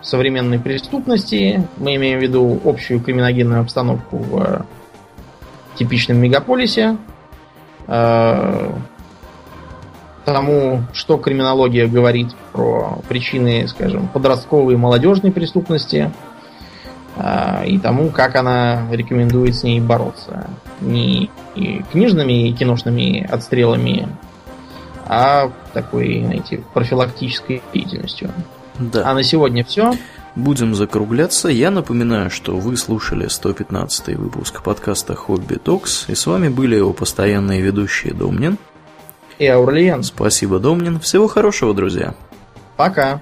современной преступности. Мы имеем в виду общую криминогенную обстановку в типичном мегаполисе. Э, тому, что криминология говорит про причины, скажем, подростковой и молодежной преступности, э, и тому, как она рекомендует с ней бороться. Не книжными и киношными отстрелами, а такой, знаете, профилактической деятельностью. Да. А на сегодня все. Будем закругляться. Я напоминаю, что вы слушали 115 выпуск подкаста Хобби Токс, и с вами были его постоянные ведущие Домнин и Аурлиен. Спасибо, Домнин. Всего хорошего, друзья. Пока.